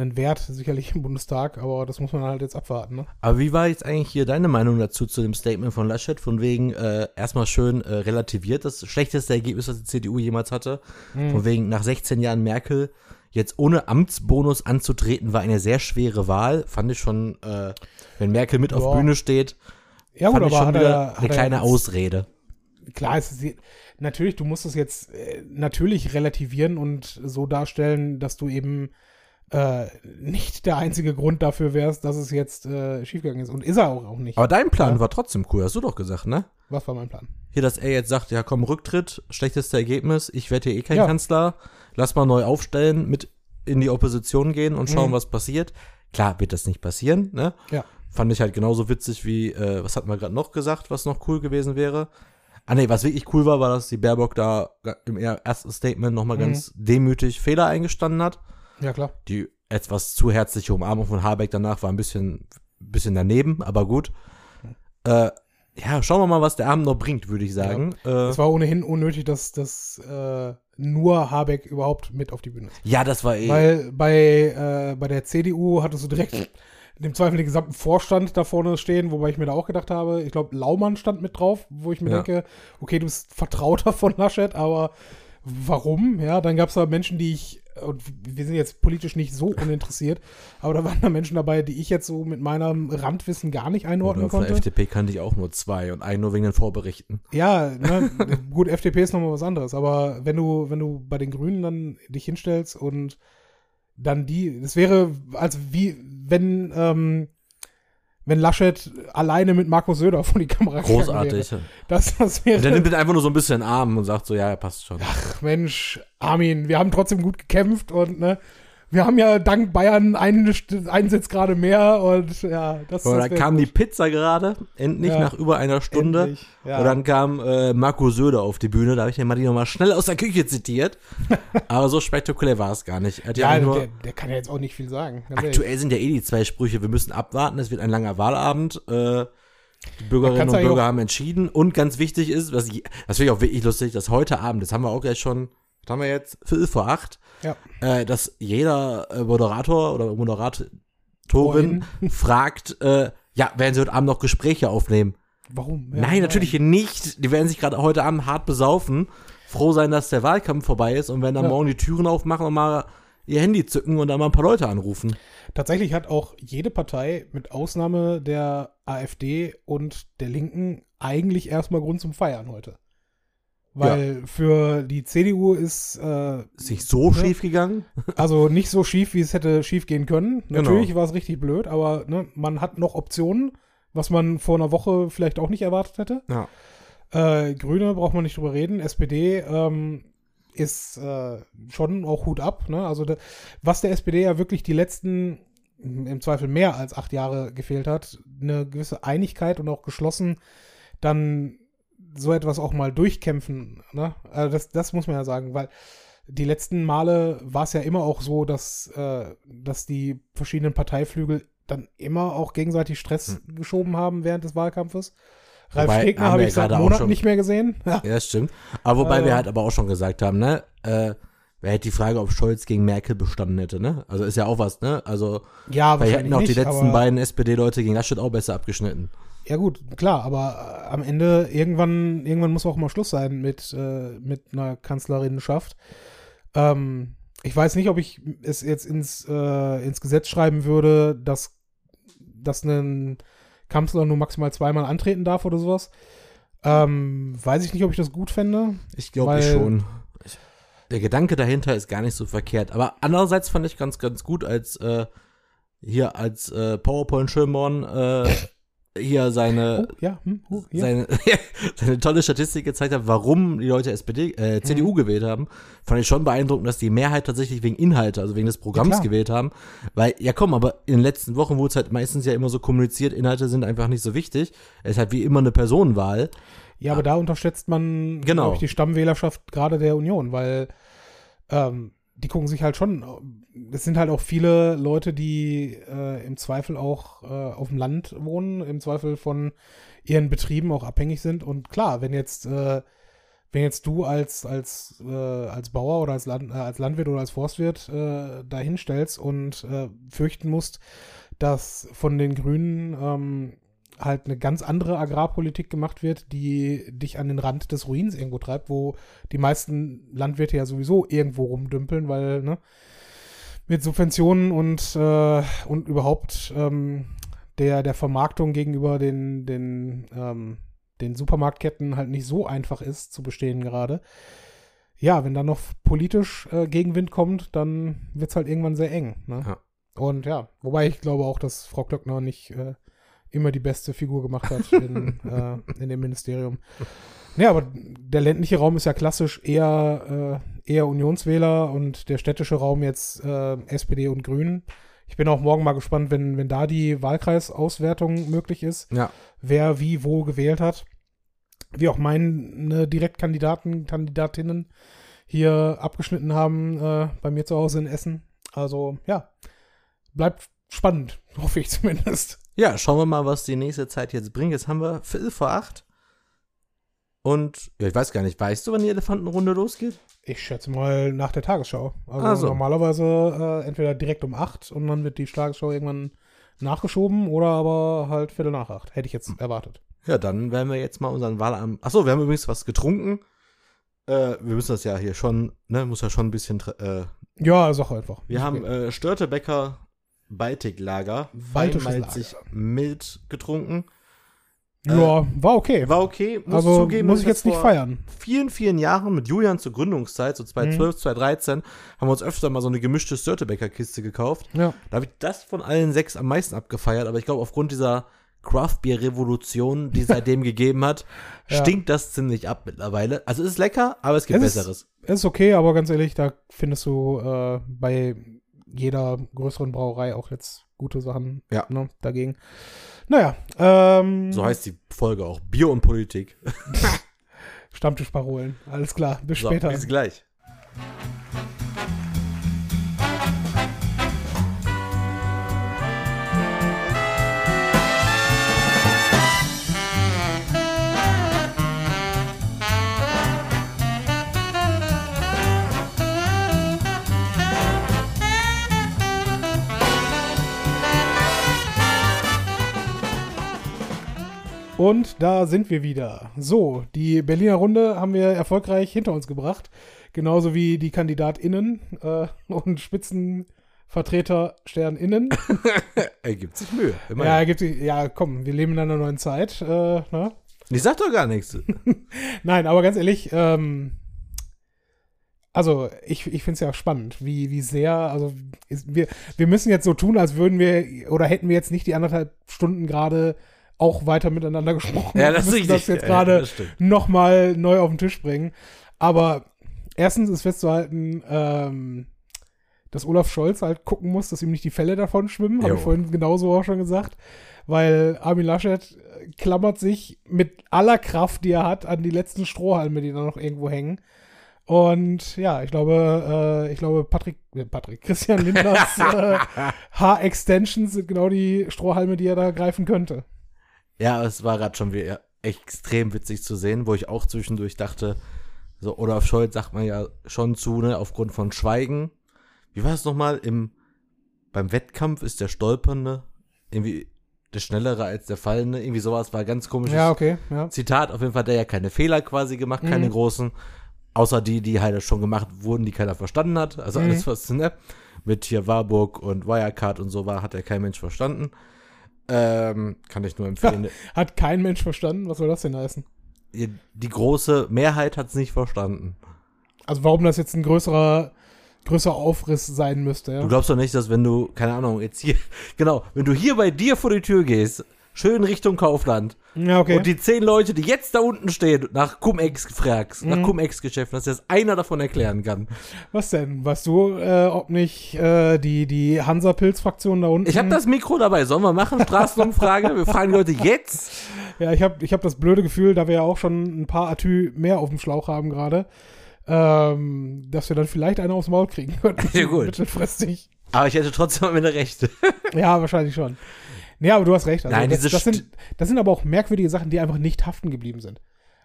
einen Wert, sicherlich im Bundestag, aber das muss man halt jetzt abwarten, ne? Aber wie war jetzt eigentlich hier deine Meinung dazu, zu dem Statement von Laschet? Von wegen, äh, erstmal schön äh, relativiert, das schlechteste Ergebnis, das die CDU jemals hatte. Von wegen, nach 16 Jahren Merkel jetzt ohne Amtsbonus anzutreten, war eine sehr schwere Wahl. Fand ich schon, äh, wenn Merkel mit auf Ja. Bühne steht, Ja, fand ich schon wieder er- eine kleine jetzt- Ausrede. klar ist es natürlich, du musst es jetzt äh, natürlich relativieren und so darstellen, dass du eben äh, nicht der einzige Grund dafür wärst, dass es jetzt äh, schiefgegangen ist. Und ist er auch, auch nicht. Aber dein Plan Ja. war trotzdem cool, hast du doch gesagt, ne? Was war mein Plan? Hier, dass er jetzt sagt, ja komm, Rücktritt, schlechteste Ergebnis, ich werde hier eh kein Ja. Kanzler, lass mal neu aufstellen, mit in die Opposition gehen und schauen, Mhm. was passiert. Klar wird das nicht passieren, ne? Ja. Fand ich halt genauso witzig wie, äh, was hat man gerade noch gesagt, was noch cool gewesen wäre? Ah nee, was wirklich cool war, war, dass die Baerbock da im ersten Statement nochmal Mhm. ganz demütig Fehler eingestanden hat. Ja, klar. Die etwas zu herzliche Umarmung von Habeck danach war ein bisschen, bisschen daneben, aber gut. Äh, ja, schauen wir mal, was der Abend noch bringt, würde ich sagen. Ja, äh, Es war ohnehin unnötig, dass, dass äh, nur Habeck überhaupt mit auf die Bühne ist. ja, das war eh. Weil bei, äh, bei der CDU hattest du direkt im Zweifel den gesamten Vorstand da vorne stehen, wobei ich mir da auch gedacht habe, ich glaube, Laumann stand mit drauf, wo ich mir Ja. denke, okay, du bist Vertrauter von Laschet, aber warum? Ja, dann gab es da Menschen, die ich, und wir sind jetzt politisch nicht so uninteressiert, aber da waren da Menschen dabei, die ich jetzt so mit meinem Randwissen gar nicht einordnen Oder von der konnte. FDP kannte ich auch nur zwei und einen nur wegen den Vorberichten. Ja, ne, gut, FDP ist nochmal was anderes, aber wenn du, wenn du bei den Grünen dann dich hinstellst und dann die, es wäre, als wie, wenn, ähm, wenn Laschet alleine mit Markus Söder vor die Kamera Großartig. Wäre. Das, das Und der wäre, nimmt ihn einfach nur so ein bisschen in den Arm und sagt so, ja, passt schon. ach Mensch, Armin, wir haben trotzdem gut gekämpft und, ne, wir haben ja dank Bayern einen, einen Sitz gerade mehr und, ja, das, dann wär kam die gut. Pizza gerade, endlich Ja. nach über einer Stunde. Endlich, ja. Und dann kam äh, Marco Söder auf die Bühne, da habe ich den Martin nochmal schnell aus der Küche zitiert. Aber so spektakulär war es gar nicht. Ja, nur, der, der kann ja jetzt auch nicht viel sagen. aktuell sind ja eh die zwei Sprüche, wir müssen abwarten, es wird ein langer Wahlabend. Äh, die Bürgerinnen und Bürger haben entschieden. Und ganz wichtig ist, was ich, das finde ich auch wirklich lustig, dass heute Abend, das haben wir auch gleich schon, was haben wir jetzt? Viertel vor acht, Ja. äh, dass jeder äh, Moderator oder Moderatorin fragt, äh, ja, werden sie heute Abend noch Gespräche aufnehmen? Warum? Ja, Nein, natürlich nicht. Die werden sich gerade heute Abend hart besaufen, froh sein, dass der Wahlkampf vorbei ist und werden dann Ja. morgen die Türen aufmachen und mal ihr Handy zücken und dann mal ein paar Leute anrufen. Tatsächlich hat auch jede Partei, mit Ausnahme der AfD und der Linken, eigentlich erstmal Grund zum Feiern heute. Weil für die CDU ist äh, Ist nicht so schief gegangen? also nicht so schief, wie es hätte schief gehen können. Genau. Natürlich war es richtig blöd, aber ne, man hat noch Optionen, was man vor einer Woche vielleicht auch nicht erwartet hätte. Ja. Äh, Grüne braucht man nicht drüber reden. SPD ähm, ist äh, schon auch Hut ab. Ne? Also de, was der SPD ja wirklich die letzten im Zweifel mehr als acht Jahre gefehlt hat, eine gewisse Einigkeit und auch geschlossen dann so etwas auch mal durchkämpfen. Ne? Also das, das muss man ja sagen, weil die letzten Male war es ja immer auch so, dass, äh, dass die verschiedenen Parteiflügel dann immer auch gegenseitig Stress geschoben haben während des Wahlkampfes. Ralf Wobei, Stegner habe ich seit Monaten schon- nicht mehr gesehen. Ja. Ja, das stimmt. Aber wobei Äh. wir halt aber auch schon gesagt haben, ne, äh, wer hätte die Frage, ob Scholz gegen Merkel bestanden hätte, ne? Also ist ja auch was, ne? Also, Ja, wahrscheinlich hätten auch die letzten beiden SPD-Leute gegen Laschet auch besser abgeschnitten. Ja gut, klar, aber äh, am Ende irgendwann irgendwann muss auch mal Schluss sein mit äh, mit einer Kanzlerinnenschaft. Ähm, ich weiß nicht, ob ich es jetzt ins äh, ins Gesetz schreiben würde, dass dass ein Kanzler nur maximal zweimal antreten darf oder sowas. Ähm, weiß ich nicht, ob ich das gut fände. Ich glaube schon. Ich, der Gedanke dahinter ist gar nicht so verkehrt. Aber andererseits fand ich ganz, ganz gut, als äh, hier als äh, PowerPoint-Schirmborn äh, hier seine, Oh, ja, hm, oh, ja. seine, seine tolle Statistik gezeigt hat, warum die Leute SPD, Mhm. äh, CDU gewählt haben, fand ich schon beeindruckend, dass die Mehrheit tatsächlich wegen Inhalte, also wegen des Programms klar. gewählt haben. Weil, ja komm, aber in den letzten Wochen wurde es halt meistens ja immer so kommuniziert, Inhalte sind einfach nicht so wichtig. Es ist halt wie immer eine Personenwahl. Ja, aber da unterschätzt man, Genau. ich, die Stammwählerschaft gerade der Union, weil ähm, die gucken sich halt schon, es sind halt auch viele Leute, die äh, im Zweifel auch äh, auf dem Land wohnen, im Zweifel von ihren Betrieben auch abhängig sind. Und klar, wenn jetzt, äh, wenn jetzt du als, als, äh, als Bauer oder als, Land, äh, als Landwirt oder als Forstwirt äh, da hinstellst und äh, fürchten musst, dass von den Grünen ähm, halt eine ganz andere Agrarpolitik gemacht wird, die dich an den Rand des Ruins irgendwo treibt, wo die meisten Landwirte ja sowieso irgendwo rumdümpeln, weil ne, mit Subventionen und, äh, und überhaupt ähm, der, der Vermarktung gegenüber den, den, ähm, den Supermarktketten halt nicht so einfach ist zu bestehen gerade. Ja, wenn dann noch politisch äh, Gegenwind kommt, dann wird es halt irgendwann sehr eng. Ne? Ja. Und ja, wobei ich glaube auch, dass Frau Klöckner nicht äh, immer die beste Figur gemacht hat in, äh, in dem Ministerium. Ja, aber der ländliche Raum ist ja klassisch eher, äh, eher Unionswähler und der städtische Raum jetzt äh, SPD und Grünen. Ich bin auch morgen mal gespannt, wenn, wenn da die Wahlkreisauswertung möglich ist, Ja. wer wie wo gewählt hat. Wie auch meine Direktkandidaten, Kandidatinnen hier abgeschnitten haben äh, bei mir zu Hause in Essen. Also ja, bleibt spannend, hoffe ich zumindest. Ja, schauen wir mal, was die nächste Zeit jetzt bringt. Jetzt haben wir Viertel vor acht. Und, ja, ich weiß gar nicht, weißt du, wann die Elefantenrunde losgeht? Ich schätze mal nach der Tagesschau. Also Ach so. normalerweise äh, entweder direkt um 8 und dann wird die Tagesschau irgendwann nachgeschoben oder aber halt Viertel nach 8. Hätte ich jetzt erwartet. Ja, dann werden wir jetzt mal unseren Wahlabend. Achso, wir haben übrigens was getrunken. Äh, wir müssen das ja hier schon, ne, muss ja schon ein bisschen. Äh, Ja, sag einfach. wir haben äh, Störtebecker Baltisches feinmalzig mild getrunken. ja, war okay. War okay, muss also zugeben. muss ich jetzt nicht vor feiern. vielen, vielen Jahren mit Julian zur Gründungszeit, so 2012, Mhm. 2013, haben wir uns öfter mal so eine gemischte Störtebecker-Kiste gekauft. Ja. Da habe ich das von allen sechs am meisten abgefeiert, aber ich glaube, aufgrund dieser Craft-Beer-Revolution, die es seitdem gegeben hat, Ja. stinkt das ziemlich ab mittlerweile. Also es ist lecker, aber es gibt Es ist- Besseres. Ist okay, aber ganz ehrlich, da findest du äh, bei jeder größeren Brauerei auch jetzt gute Sachen Ja. ne, dagegen. Naja, ähm, So heißt die Folge auch. Bier und Politik. Stammtischparolen. Alles klar, bis So, später. bis gleich. Und da sind wir wieder. So, die Berliner Runde haben wir erfolgreich hinter uns gebracht. Genauso wie die KandidatInnen äh, und Spitzenvertreter SternInnen. Er gibt sich Mühe. ja, gibt, ja, komm, wir leben in einer neuen Zeit. Äh, ne? Ich sag doch gar nichts. Nein, aber ganz ehrlich, ähm, also ich, ich finde es ja spannend, wie, wie sehr, also ist, wir, wir müssen jetzt so tun, als würden wir, oder hätten wir jetzt nicht die anderthalb Stunden gerade auch weiter miteinander gesprochen. Ja, das ist das jetzt Ja, gerade stimmt. nochmal neu auf den Tisch bringen. Aber erstens ist festzuhalten, ähm, dass Olaf Scholz halt gucken muss, dass ihm nicht die Fälle davon schwimmen, habe ich vorhin genauso auch schon gesagt. Weil Armin Laschet klammert sich mit aller Kraft, die er hat, an die letzten Strohhalme, die da noch irgendwo hängen. Und ja, ich glaube, äh, ich glaube, Patrick, äh, Patrick, Christian Lindners äh, Haar-Extensions sind genau die Strohhalme, die er da greifen könnte. Ja, es war gerade schon wieder extrem witzig zu sehen, wo ich auch zwischendurch dachte, so Olaf Scholz sagt man ja schon zu, ne, aufgrund von Schweigen. Wie war es nochmal? Im, beim Wettkampf ist der Stolpernde irgendwie der Schnellere als der Fallende. Irgendwie sowas war ganz komisches Ja, okay, ja. Zitat. Auf jeden Fall hat er ja keine Fehler quasi gemacht, keine Mhm. großen. Außer die, die halt schon gemacht wurden, die keiner verstanden hat. Also Mhm. alles, was ne, mit hier Warburg und Wirecard und so war, hat ja kein Mensch verstanden. Ähm, kann ich nur empfehlen. Hat kein Mensch verstanden. Was soll das denn heißen? die große Mehrheit hat es nicht verstanden. Also warum das jetzt ein größerer, größerer Aufriss sein müsste, ja? Du glaubst doch nicht, dass wenn du, keine Ahnung, jetzt hier, genau, wenn du hier bei dir vor die Tür gehst, schön Richtung Kaufland, Ja, okay. und die zehn Leute, die jetzt da unten stehen, nach Cum-Ex fragst, Mhm. nach Cum-Ex-Geschäften, dass jetzt einer davon erklären kann. Was denn? Weißt du, äh, ob nicht äh, die, die Hansa-Pilz-Fraktion da unten. Ich habe das Mikro dabei, sollen wir machen? Straßenumfrage? wir fragen die Leute jetzt. Ja, ich habe ich hab das blöde Gefühl, da wir ja auch schon ein paar Atü mehr auf dem Schlauch haben gerade, ähm, dass wir dann vielleicht eine aufs Maul kriegen könnten. Ja, gut. Mittelfristig. Aber ich hätte trotzdem am Ende recht. Ja, wahrscheinlich schon. Ja, aber du hast recht. Also Nein, das, diese das, sind, das sind aber auch merkwürdige Sachen, die einfach nicht haften geblieben sind.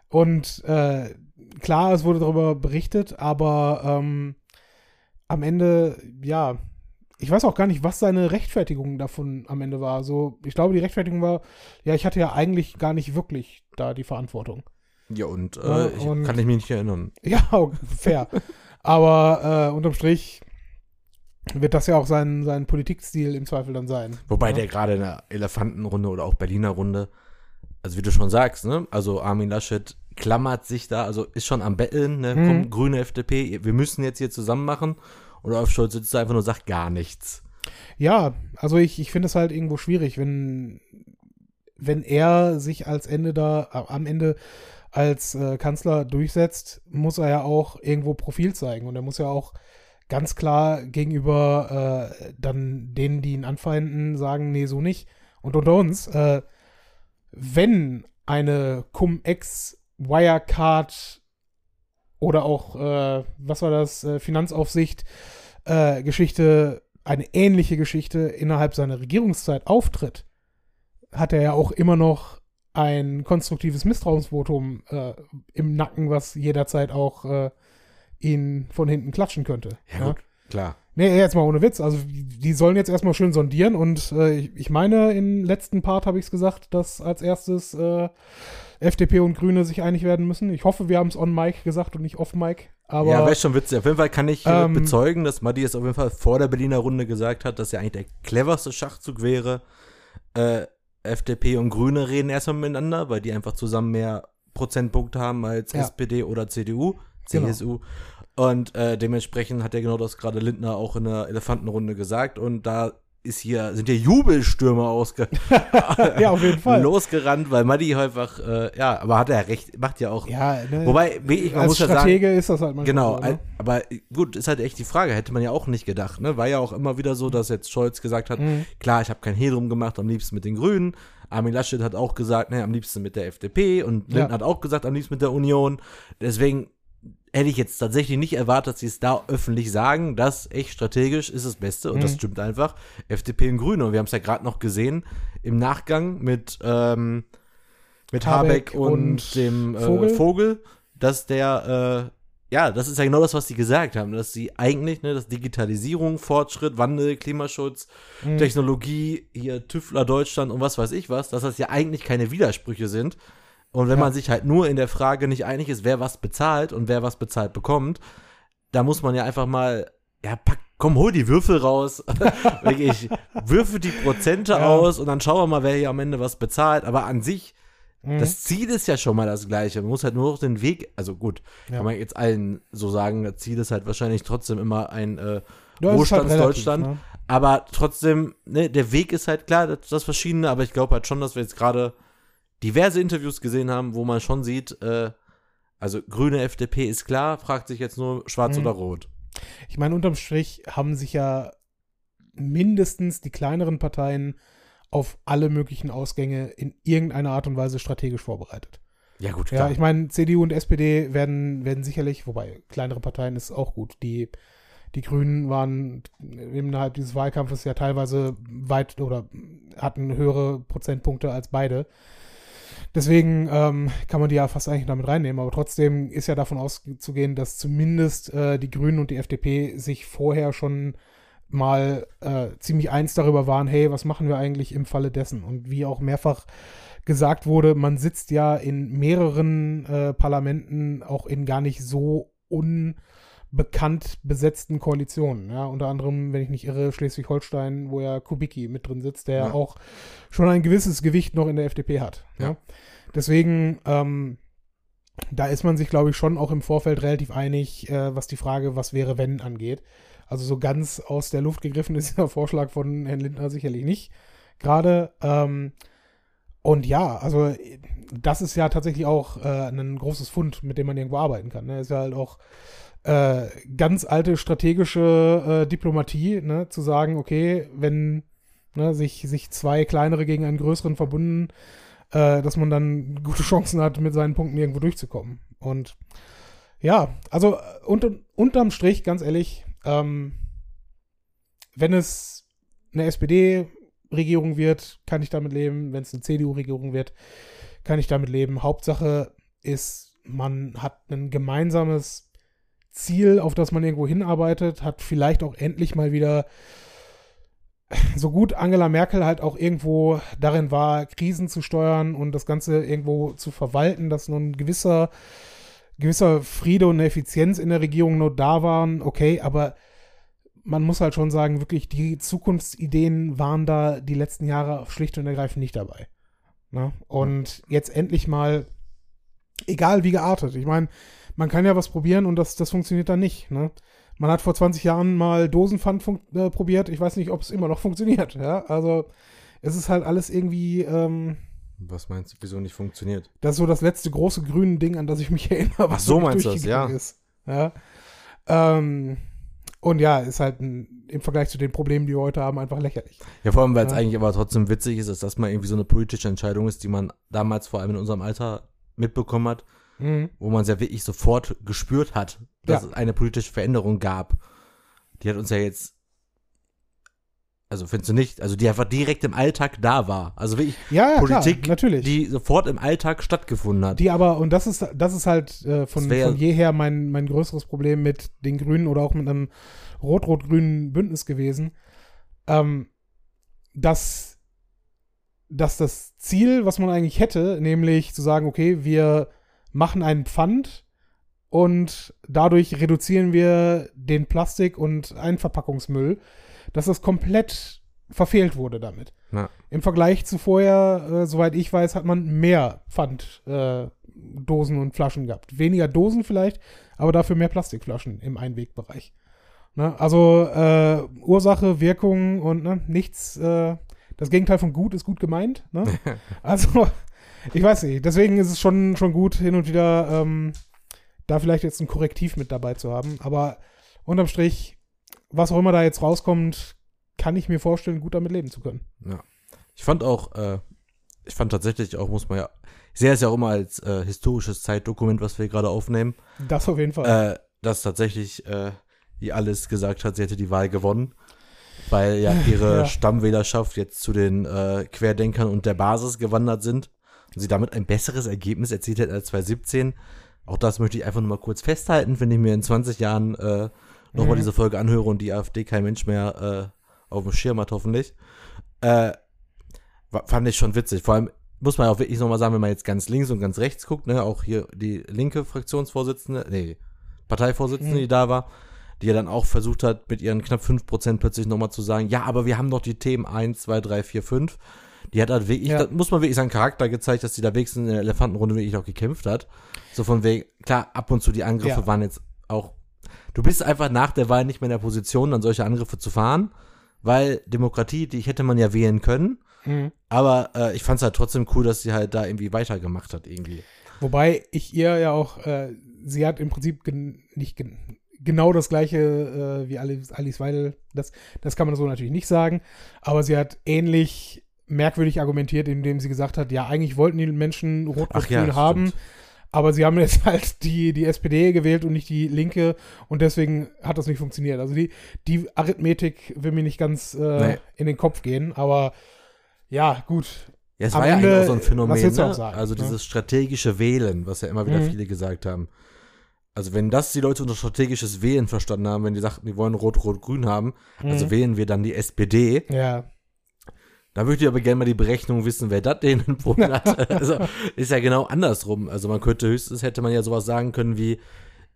Und äh, klar, es wurde darüber berichtet, aber ähm, am Ende, ja, ich weiß auch gar nicht, was seine Rechtfertigung davon am Ende war. So, ich glaube, die Rechtfertigung war, ja, ich hatte ja eigentlich gar nicht wirklich da die Verantwortung. Ja, und, äh, Ja, ich, und- kann ich mich nicht erinnern. Ja, fair. aber äh, unterm Strich wird das ja auch sein, sein Politikstil im Zweifel dann sein. Wobei ja. der gerade in der Elefantenrunde oder auch Berliner Runde, also wie du schon sagst, ne, also Armin Laschet klammert sich da, also ist schon am Betteln, ne, Mhm. komm, grüne FDP, wir müssen jetzt hier zusammen machen. Und Olaf Scholz sitzt da einfach nur und sagt gar nichts. Ja, also ich, ich finde es halt irgendwo schwierig, wenn, wenn er sich als Ende da, äh, am Ende als äh, Kanzler durchsetzt, muss er ja auch irgendwo Profil zeigen und er muss ja auch ganz klar gegenüber äh, dann denen, die ihn anfeinden, sagen, nee, so nicht. Und unter uns, äh, wenn eine Cum-Ex Wirecard oder auch, äh, was war das, äh, Finanzaufsicht, äh, Geschichte, eine ähnliche Geschichte innerhalb seiner Regierungszeit auftritt, hat er ja auch immer noch ein konstruktives Misstrauensvotum äh, im Nacken, was jederzeit auch ihn von hinten klatschen könnte. Ja, gut, klar. Nee, jetzt mal ohne Witz. Also die sollen jetzt erstmal schön sondieren und äh, ich, meine, im letzten Part habe ich es gesagt, dass als erstes äh, FDP und Grüne sich einig werden müssen. Ich hoffe, wir haben es on Mic gesagt und nicht off Mic. Aber ja, wäre schon witzig. Auf jeden Fall kann ich äh, Ähm, bezeugen, dass Matti es auf jeden Fall vor der Berliner Runde gesagt hat, dass ja eigentlich der cleverste Schachzug wäre. Äh, FDP und Grüne reden erstmal miteinander, weil die einfach zusammen mehr Prozentpunkte haben als Ja. SPD oder CDU, Genau. Und äh, dementsprechend hat ja genau das gerade Lindner auch in der Elefantenrunde gesagt. Und da ist hier, sind hier Jubelstürme ausge ja, auf jeden Fall. losgerannt, weil Matti einfach, äh, ja, aber hat er recht, macht ja auch. Ja, ne, Wobei, wie ich, man als muss ja sagen, Stratege ist das halt manchmal Genau, so, ne? aber gut, ist halt echt die Frage, hätte man ja auch nicht gedacht, ne? War ja auch immer wieder so, dass jetzt Scholz gesagt hat, Mhm. klar, ich habe kein Hehl drum gemacht, am liebsten mit den Grünen. Armin Laschet hat auch gesagt, ne, am liebsten mit der FDP und Ja. Lindner hat auch gesagt, am liebsten mit der Union. Deswegen hätte ich jetzt tatsächlich nicht erwartet, dass sie es da öffentlich sagen, dass echt strategisch ist das Beste und das Mhm. stimmt einfach. FDP und Grüne und wir haben es ja gerade noch gesehen im Nachgang mit ähm, mit Habeck, Habeck und, und dem äh, Vogel. Vogel, dass der äh, ja, das ist ja genau das, was sie gesagt haben, dass sie eigentlich, ne, dass Digitalisierung, Fortschritt, Wandel, Klimaschutz, Mhm. Technologie, hier Tüftler Deutschland und was weiß ich was, dass das ja eigentlich keine Widersprüche sind. Und wenn Ja. man sich halt nur in der Frage nicht einig ist, wer was bezahlt und wer was bezahlt bekommt, da muss man ja einfach mal, ja, pack, komm, hol die Würfel raus. Wirklich, würfe die Prozente Ja. aus und dann schauen wir mal, wer hier am Ende was bezahlt. Aber an sich Mhm. Das Ziel ist ja schon mal das gleiche. Man muss halt nur noch den Weg, also gut, Ja. kann man jetzt allen so sagen, das Ziel ist halt wahrscheinlich trotzdem immer ein äh, halt Wohlstandsdeutschland. relativ, ne? Aber trotzdem, ne, der Weg ist halt klar, das, das Verschiedene, aber ich glaube halt schon, dass wir jetzt gerade diverse Interviews gesehen haben, wo man schon sieht, äh, also grüne FDP ist klar, fragt sich jetzt nur schwarz Mhm. oder rot. Ich meine, unterm Strich haben sich ja mindestens die kleineren Parteien auf alle möglichen Ausgänge in irgendeiner Art und Weise strategisch vorbereitet. Ja, gut, Ja, ich meine, CDU und SPD werden, werden sicherlich, wobei kleinere Parteien ist auch gut. Die, die Grünen waren innerhalb dieses Wahlkampfes ja teilweise weit oder hatten höhere Prozentpunkte als beide. Deswegen ähm, kann man die ja fast eigentlich damit reinnehmen. Aber trotzdem ist ja davon auszugehen, dass zumindest äh, die Grünen und die FDP sich vorher schon mal äh, ziemlich eins darüber waren, hey, was machen wir eigentlich im Falle dessen? Und wie auch mehrfach gesagt wurde, man sitzt ja in mehreren äh, Parlamenten auch in gar nicht so unbekannt besetzten Koalitionen. Ja, unter anderem, wenn ich nicht irre, Schleswig-Holstein, wo ja Kubicki mit drin sitzt, der Ja. auch schon ein gewisses Gewicht noch in der FDP hat. Ja. Ja. Deswegen, ähm, da ist man sich, glaube ich, schon auch im Vorfeld relativ einig, äh, was die Frage, was wäre, wenn, angeht. Also so ganz aus der Luft gegriffen ist der Vorschlag von Herrn Lindner sicherlich nicht. Gerade. Ähm, und ja, also das ist ja tatsächlich auch äh, ein großes Fund, mit dem man irgendwo arbeiten kann. Ne? Ist ja halt auch äh, ganz alte strategische äh, Diplomatie, ne? zu sagen, okay, wenn ne, sich, sich zwei kleinere gegen einen größeren verbunden, äh, dass man dann gute Chancen hat, mit seinen Punkten irgendwo durchzukommen. Und ja, also äh, unter, unterm Strich, ganz ehrlich, ähm, wenn es eine SPD-Regierung wird, kann ich damit leben. Wenn es eine CDU-Regierung wird, kann ich damit leben. Hauptsache ist, man hat ein gemeinsames Ziel, auf das man irgendwo hinarbeitet, hat vielleicht auch endlich mal wieder so gut Angela Merkel halt auch irgendwo darin war, Krisen zu steuern und das Ganze irgendwo zu verwalten, dass nun gewisser, gewisser Friede und Effizienz in der Regierung nur da waren, okay, aber man muss halt schon sagen, wirklich, die Zukunftsideen waren da die letzten Jahre schlicht und ergreifend nicht dabei. Ne? Und jetzt endlich mal, egal wie geartet, ich meine, man kann ja was probieren und das, das funktioniert dann nicht. Ne? Man hat vor 20 Jahren mal Dosenpfand äh, probiert. Ich weiß nicht, ob es immer noch funktioniert. Ja? Also es ist halt alles irgendwie, ähm, Was meinst du, wieso nicht funktioniert? das ist so das letzte große grüne Ding, an das ich mich erinnere, Ach so, meinst du das, ja. Ist. ja? Ähm, und ja, ist halt ein, im Vergleich zu den Problemen, die wir heute haben, einfach lächerlich. Ja, vor allem, weil es Ja. eigentlich aber trotzdem witzig ist, dass das mal irgendwie so eine politische Entscheidung ist, die man damals vor allem in unserem Alter mitbekommen hat, Mhm. wo man es ja wirklich sofort gespürt hat, dass Ja. es eine politische Veränderung gab. Die hat uns ja jetzt, also findest du nicht, also die einfach direkt im Alltag da war. Also wirklich Ja, ja, Politik, klar, natürlich. die sofort im Alltag stattgefunden hat. Die aber, und das ist, das ist halt äh, von, von jeher mein, mein größeres Problem mit den Grünen oder auch mit einem rot-rot-grünen Bündnis gewesen, ähm, dass, dass das Ziel, was man eigentlich hätte, nämlich zu sagen, okay, wir machen einen Pfand und dadurch reduzieren wir den Plastik- und Einverpackungsmüll, dass das komplett verfehlt wurde damit. Ja. Im Vergleich zu vorher, äh, soweit ich weiß, hat man mehr Pfanddosen äh, und Flaschen gehabt. Weniger Dosen vielleicht, aber dafür mehr Plastikflaschen im Einwegbereich. Ne? Also äh, Ursache, Wirkung und ne, nichts. Äh, das Gegenteil von gut ist gut gemeint. Ne? also, ich weiß nicht. Deswegen ist es schon, schon gut, hin und wieder ähm, da vielleicht jetzt ein Korrektiv mit dabei zu haben. Aber unterm Strich, was auch immer da jetzt rauskommt, kann ich mir vorstellen, gut damit leben zu können. Ich fand auch, äh, ich fand tatsächlich auch, muss man ja, ich sehe es ja auch immer als äh, historisches Zeitdokument, was wir gerade aufnehmen, Das auf jeden Fall. äh, dass tatsächlich äh, die alles gesagt hat, sie hätte die Wahl gewonnen, weil ja ihre Ja. Stammwählerschaft jetzt zu den äh, Querdenkern und der Basis gewandert sind und sie damit ein besseres Ergebnis erzielt hat als 2017. Auch das möchte ich einfach nur mal kurz festhalten, wenn ich mir in 20 Jahren äh, nochmal Mhm. diese Folge anhöre und die AfD kein Mensch mehr äh, auf dem Schirm hat, hoffentlich. Äh, fand ich schon witzig. Vor allem muss man auch wirklich nochmal sagen, wenn man jetzt ganz links und ganz rechts guckt, ne, auch hier die linke Fraktionsvorsitzende, nee, Parteivorsitzende, Mhm. die da war, die ja dann auch versucht hat, mit ihren knapp 5% plötzlich nochmal zu sagen, ja, aber wir haben doch die Themen 1, 2, 3, 4, 5. Die hat halt wirklich, Ja. da muss man wirklich seinen Charakter gezeigt, dass sie da wenigstens in der Elefantenrunde wirklich auch gekämpft hat. So von wegen, klar, ab und zu die Angriffe Ja. waren jetzt auch, du bist einfach nach der Wahl nicht mehr in der Position, dann solche Angriffe zu fahren, weil Demokratie, die hätte man ja wählen können. Mhm. Aber äh, ich fand es halt trotzdem cool, dass sie halt da irgendwie weitergemacht hat, irgendwie. Wobei ich ihr ja auch, äh, sie hat im Prinzip gen nicht gen genau das gleiche äh, wie Alice, Alice Weidel. Das, das kann man so natürlich nicht sagen. Aber sie hat ähnlich merkwürdig argumentiert, indem sie gesagt hat, ja, eigentlich wollten die Menschen Ach Rot-Rot-Grün ja, haben. stimmt. Aber sie haben jetzt halt die, die SPD gewählt und nicht die Linke und deswegen hat das nicht funktioniert. Also die, die Arithmetik will mir nicht ganz äh, Nee. in den Kopf gehen, aber ja, gut. Ja, es Am war ja Ende, eigentlich auch so ein Phänomen, ne? sagen, also ne? dieses strategische Wählen, was ja immer wieder Mhm. viele gesagt haben. Also wenn das die Leute unter strategisches Wählen verstanden haben, wenn die sagten, die wollen Rot-Rot-Grün haben, also Mhm. wählen wir dann die SPD, Ja, da möchte ich aber gerne mal die Berechnung wissen, wer das denen empfohlen hat. also ist ja genau andersrum. Also man könnte höchstens, hätte man ja sowas sagen können wie,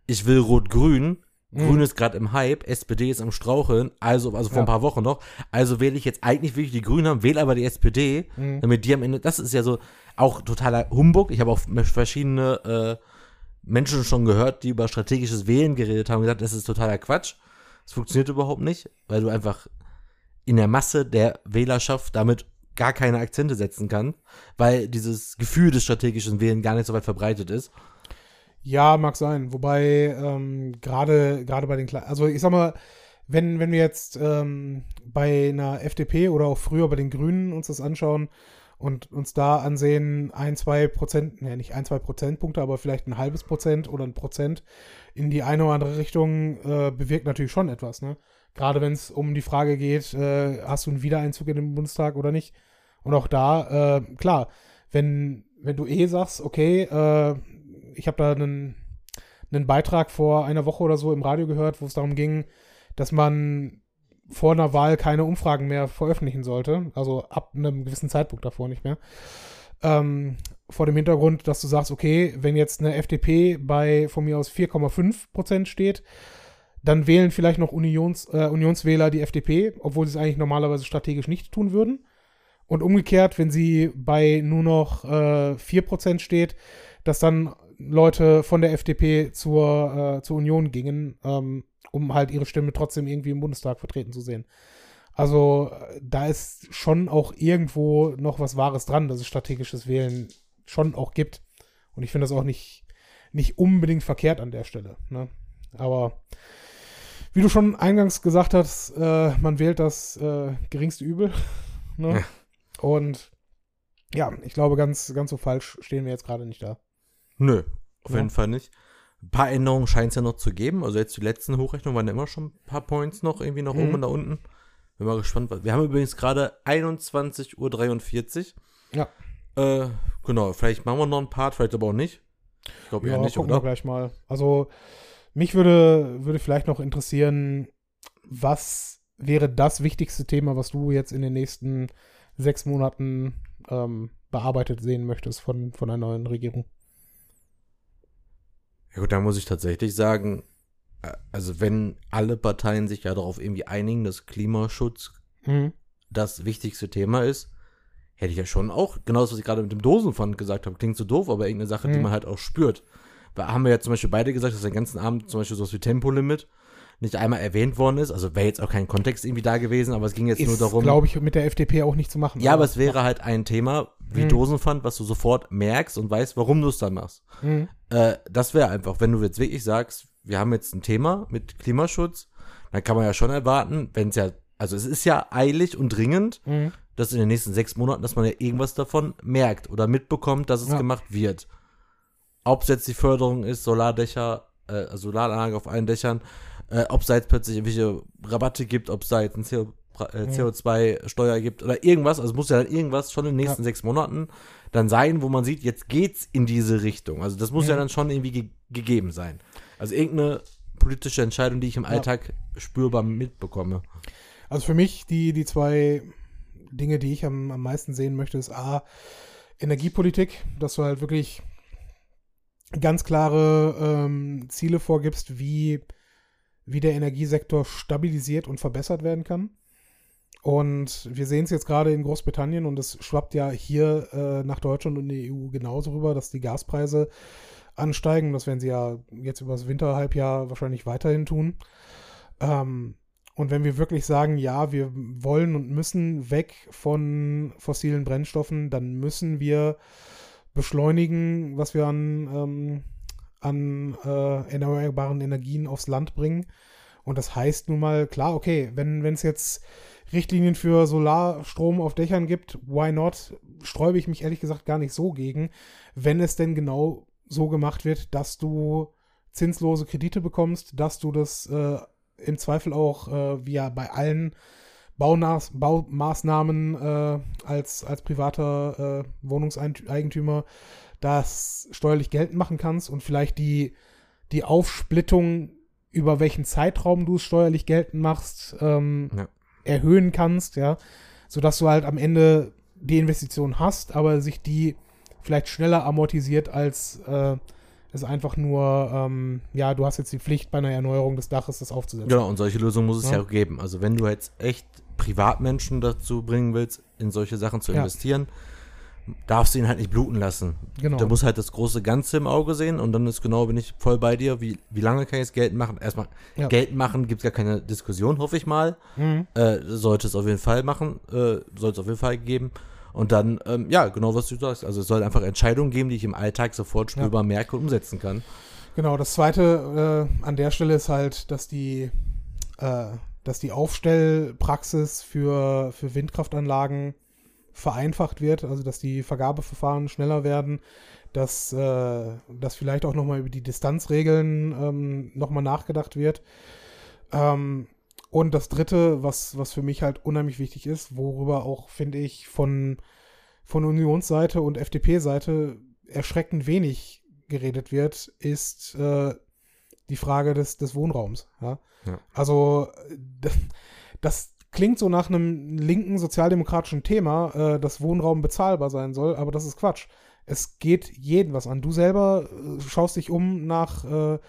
ich will Rot-Grün, Mhm. Grün ist gerade im Hype, SPD ist am Straucheln, also, also vor Ja. ein paar Wochen noch, also wähle ich jetzt eigentlich wirklich die Grünen haben, wähle aber die SPD, Mhm. damit die am Ende, das ist ja so auch totaler Humbug. Ich habe auch verschiedene äh, Menschen schon gehört, die über strategisches Wählen geredet haben, und gesagt, das ist totaler Quatsch. Das funktioniert überhaupt nicht, weil du einfach in der Masse der Wählerschaft damit gar keine Akzente setzen kannst, weil dieses Gefühl des strategischen Wählen gar nicht so weit verbreitet ist. Ja, mag sein. Wobei ähm, gerade gerade bei den Kle also ich sag mal, wenn wenn wir jetzt ähm, bei einer FDP oder auch früher bei den Grünen uns das anschauen und uns da ansehen, ein, zwei Prozent, ne, nicht ein, zwei Prozentpunkte, aber vielleicht ein halbes Prozent oder ein Prozent in die eine oder andere Richtung äh, bewirkt natürlich schon etwas, ne? Gerade wenn es um die Frage geht, äh, hast du einen Wiedereinzug in den Bundestag oder nicht? Und auch da, äh, klar, wenn, wenn du eh sagst, okay, äh, ich habe da einen, einen Beitrag vor einer Woche oder so im Radio gehört, wo es darum ging, dass man vor einer Wahl keine Umfragen mehr veröffentlichen sollte, also ab einem gewissen Zeitpunkt davor nicht mehr. Ähm, vor dem Hintergrund, dass du sagst, okay, wenn jetzt eine FDP bei von mir aus 4,5 Prozent steht, dann wählen vielleicht noch Unions, äh, Unionswähler die FDP, obwohl sie es eigentlich normalerweise strategisch nicht tun würden. Und umgekehrt, wenn sie bei nur noch äh, 4% steht, dass dann Leute von der FDP zur, äh, zur Union gingen, ähm, um halt ihre Stimme trotzdem irgendwie im Bundestag vertreten zu sehen. Also äh, da ist schon auch irgendwo noch was Wahres dran, dass es strategisches Wählen schon auch gibt. Und ich finde das auch nicht, nicht unbedingt verkehrt an der Stelle. Ne? Aber wie du schon eingangs gesagt hast, äh, man wählt das äh, geringste Übel. Ne? Ja. Und ja, ich glaube, ganz, ganz so falsch stehen wir jetzt gerade nicht da. Nö, auf Ja. jeden Fall nicht. Ein paar Änderungen scheint es ja noch zu geben. Also jetzt die letzten Hochrechnungen waren ja immer schon ein paar Points noch irgendwie nach Mhm. oben und nach unten. Bin mal gespannt. was- Wir haben übrigens gerade 21.43 Ja. Uhr. Äh, genau, vielleicht machen wir noch ein Part, vielleicht aber auch nicht. Ich glaube Ja, eher nicht, gucken wir oder? gleich mal. Also, mich würde, würde vielleicht noch interessieren, was wäre das wichtigste Thema, was du jetzt in den nächsten sechs Monaten ähm, bearbeitet sehen möchtest von, von einer neuen Regierung? Ja gut, da muss ich tatsächlich sagen, äh, also wenn alle Parteien sich ja darauf irgendwie einigen, dass Klimaschutz Mhm. das wichtigste Thema ist, hätte ich ja schon auch, genau das, was ich gerade mit dem Dosenpfand gesagt habe, klingt so doof, aber irgendeine Sache, die Mhm. man halt auch spürt. Haben wir ja zum Beispiel beide gesagt, dass den ganzen Abend zum Beispiel sowas wie Tempolimit nicht einmal erwähnt worden ist. Also wäre jetzt auch kein Kontext irgendwie da gewesen, aber es ging jetzt nur Ist, darum. glaube ich, mit der FDP auch nicht zu machen. ja, aber es wäre halt ein Thema wie Mhm. Dosenpfand, was du sofort merkst und weißt, warum du es dann machst. Mhm. Äh, das wäre einfach, wenn du jetzt wirklich sagst, wir haben jetzt ein Thema mit Klimaschutz, dann kann man ja schon erwarten, wenn es ja, also es ist ja eilig und dringend, Mhm. dass in den nächsten sechs Monaten, dass man ja irgendwas davon merkt oder mitbekommt, dass es Ja. gemacht wird. Ob es jetzt die Förderung ist, Solardächer, äh, also Solaranlage auf allen Dächern, äh, ob es da jetzt plötzlich irgendwelche Rabatte gibt, ob es da jetzt ein CO, äh, Mhm. CO2-Steuer gibt oder irgendwas, also es muss ja dann irgendwas schon in den nächsten sechs Monaten dann sein, wo man sieht, jetzt geht's in diese Richtung. Also das muss ja Mhm. dann schon irgendwie ge gegeben sein. Also irgendeine politische Entscheidung, die ich im Ja. Alltag spürbar mitbekomme. Also für mich, die, die zwei Dinge, die ich am, am meisten sehen möchte, ist A, Energiepolitik, dass du halt wirklich ganz klare ähm, Ziele vorgibst, wie, wie der Energiesektor stabilisiert und verbessert werden kann. und wir sehen es jetzt gerade in Großbritannien und es schwappt ja hier äh, nach Deutschland und die EU genauso rüber, dass die Gaspreise ansteigen. Das werden sie ja jetzt über das Winterhalbjahr wahrscheinlich weiterhin tun. Ähm, und wenn wir wirklich sagen, ja, wir wollen und müssen weg von fossilen Brennstoffen, dann müssen wir beschleunigen, was wir an, ähm, an äh, erneuerbaren Energien aufs Land bringen. Und das heißt nun mal, klar, okay, wenn es jetzt Richtlinien für Solarstrom auf Dächern gibt, why not? Sträube ich mich ehrlich gesagt gar nicht so gegen, wenn es denn genau so gemacht wird, dass du zinslose Kredite bekommst, dass du das äh, im Zweifel auch, äh, wie ja bei allen Baunas Baumaßnahmen äh, als, als privater äh, Wohnungseigentümer das steuerlich geltend machen kannst und vielleicht die, die Aufsplittung, über welchen Zeitraum du es steuerlich geltend machst, ähm, ja erhöhen kannst, ja, sodass du halt am Ende die Investition hast, aber sich die vielleicht schneller amortisiert, als äh, es einfach nur, ähm, ja, du hast jetzt die Pflicht bei einer Erneuerung des Daches, das aufzusetzen. Genau, und solche Lösungen muss es ja, ja auch geben. Also wenn du jetzt echt Privatmenschen dazu bringen willst, in solche Sachen zu investieren, ja darfst du ihn halt nicht bluten lassen. Genau. Der muss halt das große Ganze im Auge sehen und dann ist genau, bin ich voll bei dir, wie, wie lange kann ich es Geld machen? Erstmal, ja. Geld machen gibt es gar keine Diskussion, hoffe ich mal. Mhm. Äh, sollte es auf jeden Fall machen, äh, sollte es auf jeden Fall geben. Und dann, ähm, ja, genau was du sagst. Also es soll einfach Entscheidungen geben, die ich im Alltag sofort spürbar ja. merke und umsetzen kann. Genau, das zweite äh, an der Stelle ist halt, dass die, äh, dass die Aufstellpraxis für, für Windkraftanlagen vereinfacht wird, also dass die Vergabeverfahren schneller werden, dass, äh, dass vielleicht auch nochmal über die Distanzregeln ähm, nochmal nachgedacht wird. Ähm, und das Dritte, was, was für mich halt unheimlich wichtig ist, worüber auch, finde ich, von, von Unionsseite und FDP-Seite erschreckend wenig geredet wird, ist äh, die Frage des, des Wohnraums. Ja? Ja. Also das, das, klingt so nach einem linken sozialdemokratischen Thema, äh, dass Wohnraum bezahlbar sein soll, aber das ist Quatsch. Es geht jeden was an. Du selber äh, schaust dich um nach, äh,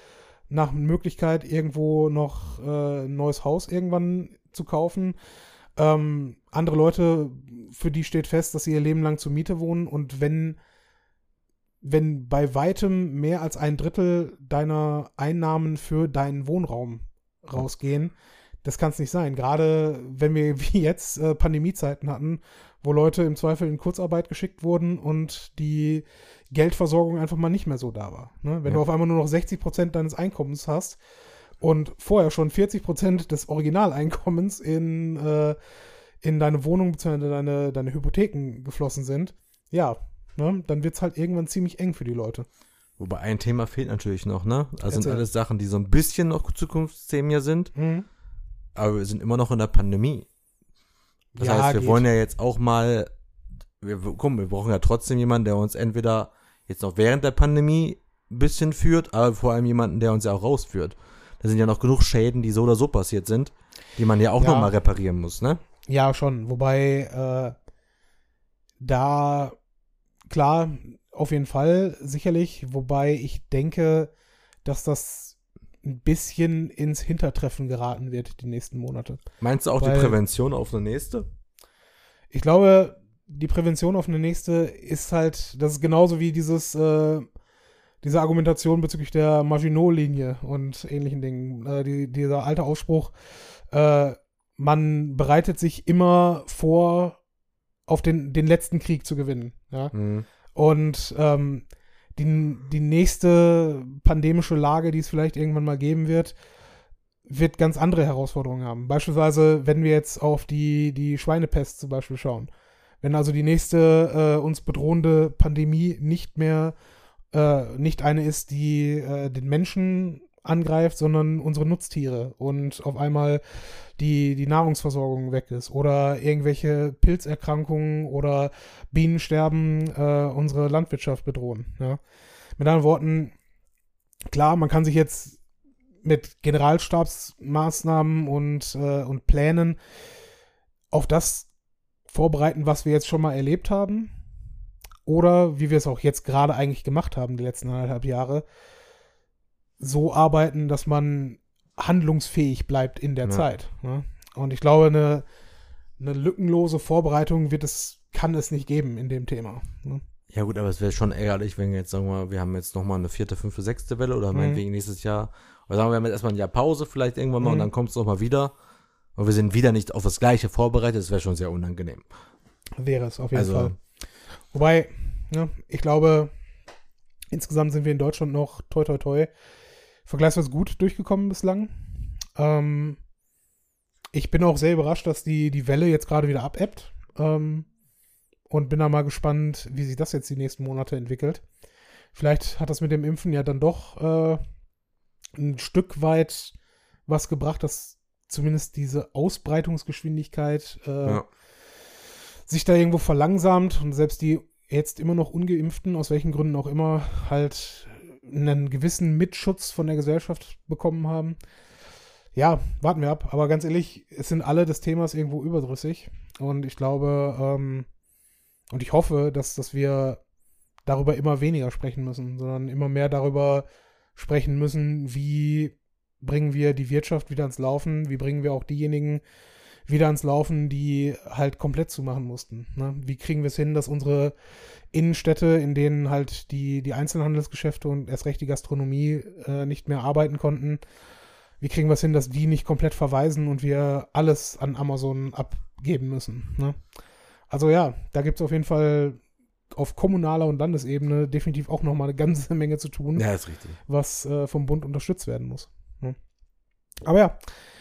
nach Möglichkeit, irgendwo noch äh, ein neues Haus irgendwann zu kaufen. Ähm, andere Leute, für die steht fest, dass sie ihr Leben lang zur Miete wohnen und wenn wenn bei weitem mehr als ein Drittel deiner Einnahmen für deinen Wohnraum rausgehen, das kann es nicht sein. Gerade wenn wir wie jetzt äh, Pandemiezeiten hatten, wo Leute im Zweifel in Kurzarbeit geschickt wurden und die Geldversorgung einfach mal nicht mehr so da war. Ne? Wenn ja. du auf einmal nur noch 60 Prozent deines Einkommens hast und vorher schon 40 Prozent des Originaleinkommens in, äh, in deine Wohnung bzw. Deine, deine Hypotheken geflossen sind, ja, ne? dann wird es halt irgendwann ziemlich eng für die Leute. Wobei ein Thema fehlt natürlich noch, ne? Also sind alles Sachen, die so ein bisschen noch Zukunftsthemen hier sind. Mhm aber wir sind immer noch in der Pandemie. Das ja, heißt, wir geht. wollen ja jetzt auch mal, wir, komm, wir brauchen ja trotzdem jemanden, der uns entweder jetzt noch während der Pandemie ein bisschen führt, aber vor allem jemanden, der uns ja auch rausführt. Da sind ja noch genug Schäden, die so oder so passiert sind, die man ja auch ja. nochmal reparieren muss, ne? Ja, schon. Wobei, äh, da, klar, auf jeden Fall, sicherlich. Wobei ich denke, dass das ein bisschen ins Hintertreffen geraten wird die nächsten Monate. Meinst du auch Weil, die Prävention auf eine nächste? Ich glaube, die Prävention auf eine nächste ist halt, das ist genauso wie dieses, äh, diese Argumentation bezüglich der Maginot-Linie und ähnlichen Dingen. Äh, die, dieser alte Ausspruch, äh, man bereitet sich immer vor, auf den, den letzten Krieg zu gewinnen. Ja? Mhm. Und ähm, die, die nächste pandemische Lage, die es vielleicht irgendwann mal geben wird, wird ganz andere Herausforderungen haben. Beispielsweise, wenn wir jetzt auf die, die Schweinepest zum Beispiel schauen. Wenn also die nächste äh, uns bedrohende Pandemie nicht mehr äh, nicht eine ist, die äh, den Menschen angreift, sondern unsere Nutztiere und auf einmal die, die Nahrungsversorgung weg ist oder irgendwelche Pilzerkrankungen oder Bienensterben äh, unsere Landwirtschaft bedrohen. Ja. Mit anderen Worten, klar, man kann sich jetzt mit Generalstabsmaßnahmen und, äh, und Plänen auf das vorbereiten, was wir jetzt schon mal erlebt haben. Oder wie wir es auch jetzt gerade eigentlich gemacht haben, die letzten anderthalb Jahre, so arbeiten, dass man handlungsfähig bleibt in der ja. Zeit. Ne? Und ich glaube, eine, eine lückenlose Vorbereitung wird es, kann es nicht geben in dem Thema. Ne? Ja gut, aber es wäre schon ärgerlich, wenn jetzt, sagen wir mal, wir haben jetzt nochmal eine vierte, fünfte, sechste Welle oder Mhm. meinetwegen nächstes Jahr. Oder sagen wir, wir haben jetzt erstmal ein Jahr Pause vielleicht irgendwann mal und Mhm. dann kommt es nochmal wieder. Und wir sind wieder nicht auf das Gleiche vorbereitet. Das wäre schon sehr unangenehm. Wäre es auf jeden Also- Fall. Wobei, ne, ich glaube, insgesamt sind wir in Deutschland noch toi toi toi vergleichsweise gut durchgekommen bislang. Ähm, ich bin auch sehr überrascht, dass die, die Welle jetzt gerade wieder abebbt. Ähm, und bin da mal gespannt, wie sich das jetzt die nächsten Monate entwickelt. Vielleicht hat das mit dem Impfen ja dann doch äh, ein Stück weit was gebracht, dass zumindest diese Ausbreitungsgeschwindigkeit äh, Ja. sich da irgendwo verlangsamt und selbst die jetzt immer noch ungeimpften, aus welchen Gründen auch immer, halt einen gewissen Mitschutz von der Gesellschaft bekommen haben. Ja, warten wir ab. Aber ganz ehrlich, es sind alle des Themas irgendwo überdrüssig. Und ich glaube, ähm, und ich hoffe, dass, dass wir darüber immer weniger sprechen müssen, sondern immer mehr darüber sprechen müssen, wie bringen wir die Wirtschaft wieder ans Laufen, wie bringen wir auch diejenigen wieder ans Laufen, die halt komplett zumachen mussten. Ne? Wie kriegen wir es hin, dass unsere Innenstädte, in denen halt die, die Einzelhandelsgeschäfte und erst recht die Gastronomie äh, nicht mehr arbeiten konnten, wie kriegen wir es hin, dass die nicht komplett verweisen und wir alles an Amazon abgeben müssen. Ne? Also ja, da gibt es auf jeden Fall auf kommunaler und Landesebene definitiv auch nochmal eine ganze Menge zu tun Ja, ist richtig. was äh, vom Bund unterstützt werden muss. Ne? Aber ja,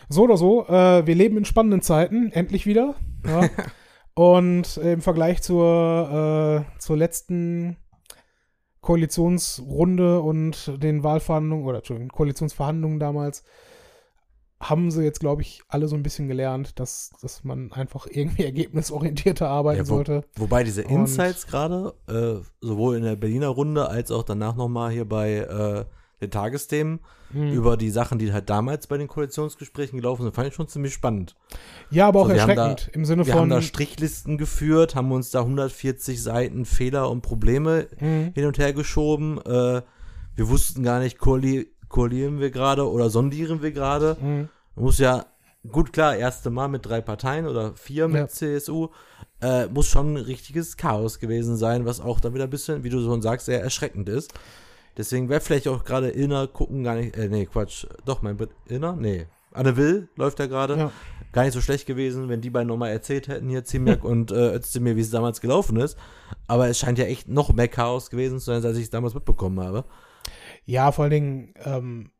so oder so, äh, wir leben in spannenden Zeiten, endlich wieder. Ja. Und im Vergleich zur, äh, zur letzten Koalitionsrunde und den Wahlverhandlungen, oder Entschuldigung, Koalitionsverhandlungen damals, haben sie jetzt, glaube ich, alle so ein bisschen gelernt, dass, dass man einfach irgendwie ergebnisorientierter arbeiten Ja, wo- sollte. Wobei diese Insights gerade, äh, sowohl in der Berliner Runde als auch danach nochmal hier bei äh, den Tagesthemen, Mhm. über die Sachen, die halt damals bei den Koalitionsgesprächen gelaufen sind, fand ich schon ziemlich spannend. Ja, aber auch So, wir haben erschreckend im Sinne Wir haben von. da Strichlisten geführt, haben uns da 140 Seiten Fehler und Probleme Mhm. hin und her geschoben. Äh, wir wussten gar nicht, koali koalieren wir gerade oder sondieren wir gerade. Man muss ja, gut klar, erste Mal mit drei Parteien oder vier mit Ja. CSU, äh, muss schon ein richtiges Chaos gewesen sein, was auch dann wieder ein bisschen, wie du schon sagst, sehr erschreckend ist. Deswegen wäre vielleicht auch gerade Inner gucken gar nicht, äh, nee, Quatsch, doch, mein Brit Inner, nee, Anne Will läuft ja gerade, Ja. gar nicht so schlecht gewesen, wenn die beiden nochmal erzählt hätten, hier Ziemiak und äh, Özdemir, wie es damals gelaufen ist. Aber es scheint ja echt noch mehr Chaos gewesen zu sein, als ich es damals mitbekommen habe. Ja, vor allen Dingen, ähm,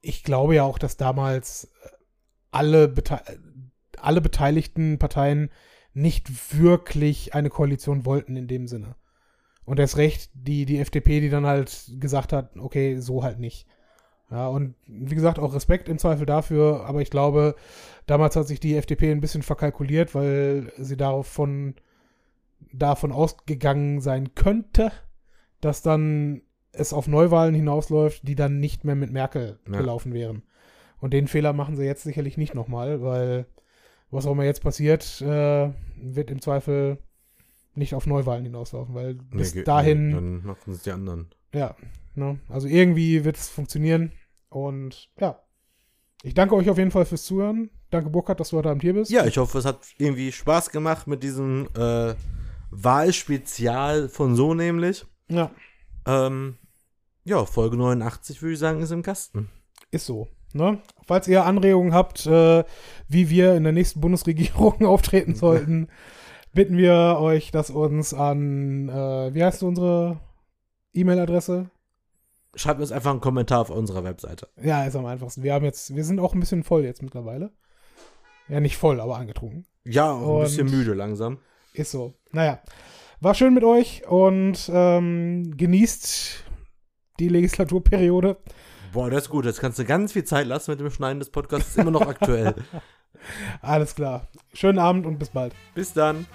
ich glaube ja auch, dass damals äh, alle, bete alle beteiligten Parteien nicht wirklich eine Koalition wollten in dem Sinne. Und erst recht die, die FDP, die dann halt gesagt hat, okay, so halt nicht. Ja, und wie gesagt, auch Respekt im Zweifel dafür, aber ich glaube, damals hat sich die FDP ein bisschen verkalkuliert, weil sie darauf von, davon ausgegangen sein könnte, dass dann es auf Neuwahlen hinausläuft, die dann nicht mehr mit Merkel Ja. gelaufen wären. Und den Fehler machen sie jetzt sicherlich nicht nochmal, weil was auch immer jetzt passiert, äh, wird im Zweifel nicht auf Neuwahlen hinauslaufen, weil bis Nee, dahin, nee, dann machen es die anderen. ja, ne, also irgendwie wird es funktionieren und ja. Ich danke euch auf jeden Fall fürs Zuhören. Danke Burkhard, dass du heute Abend hier bist. Ja, ich hoffe, es hat irgendwie Spaß gemacht mit diesem äh, Wahlspezial von so nämlich. Ja, Ähm, ja, Folge 89 würde ich sagen, ist im Kasten. ist so. Ne? Falls ihr Anregungen habt, äh, wie wir in der nächsten Bundesregierung auftreten sollten, bitten wir euch, das uns an, äh, wie heißt unsere E-Mail-Adresse? Schreibt uns einfach einen Kommentar auf unserer Webseite. Ja, ist am einfachsten. Wir haben jetzt, wir sind auch ein bisschen voll jetzt mittlerweile. Ja, nicht voll, aber angetrunken. Ja, auch ein bisschen müde langsam. Ist so. Naja, war schön mit euch und ähm, genießt die Legislaturperiode. Boah, das ist gut. Jetzt kannst du ganz viel Zeit lassen mit dem Schneiden des Podcasts. Ist immer noch aktuell. Alles klar. Schönen Abend und bis bald. Bis dann.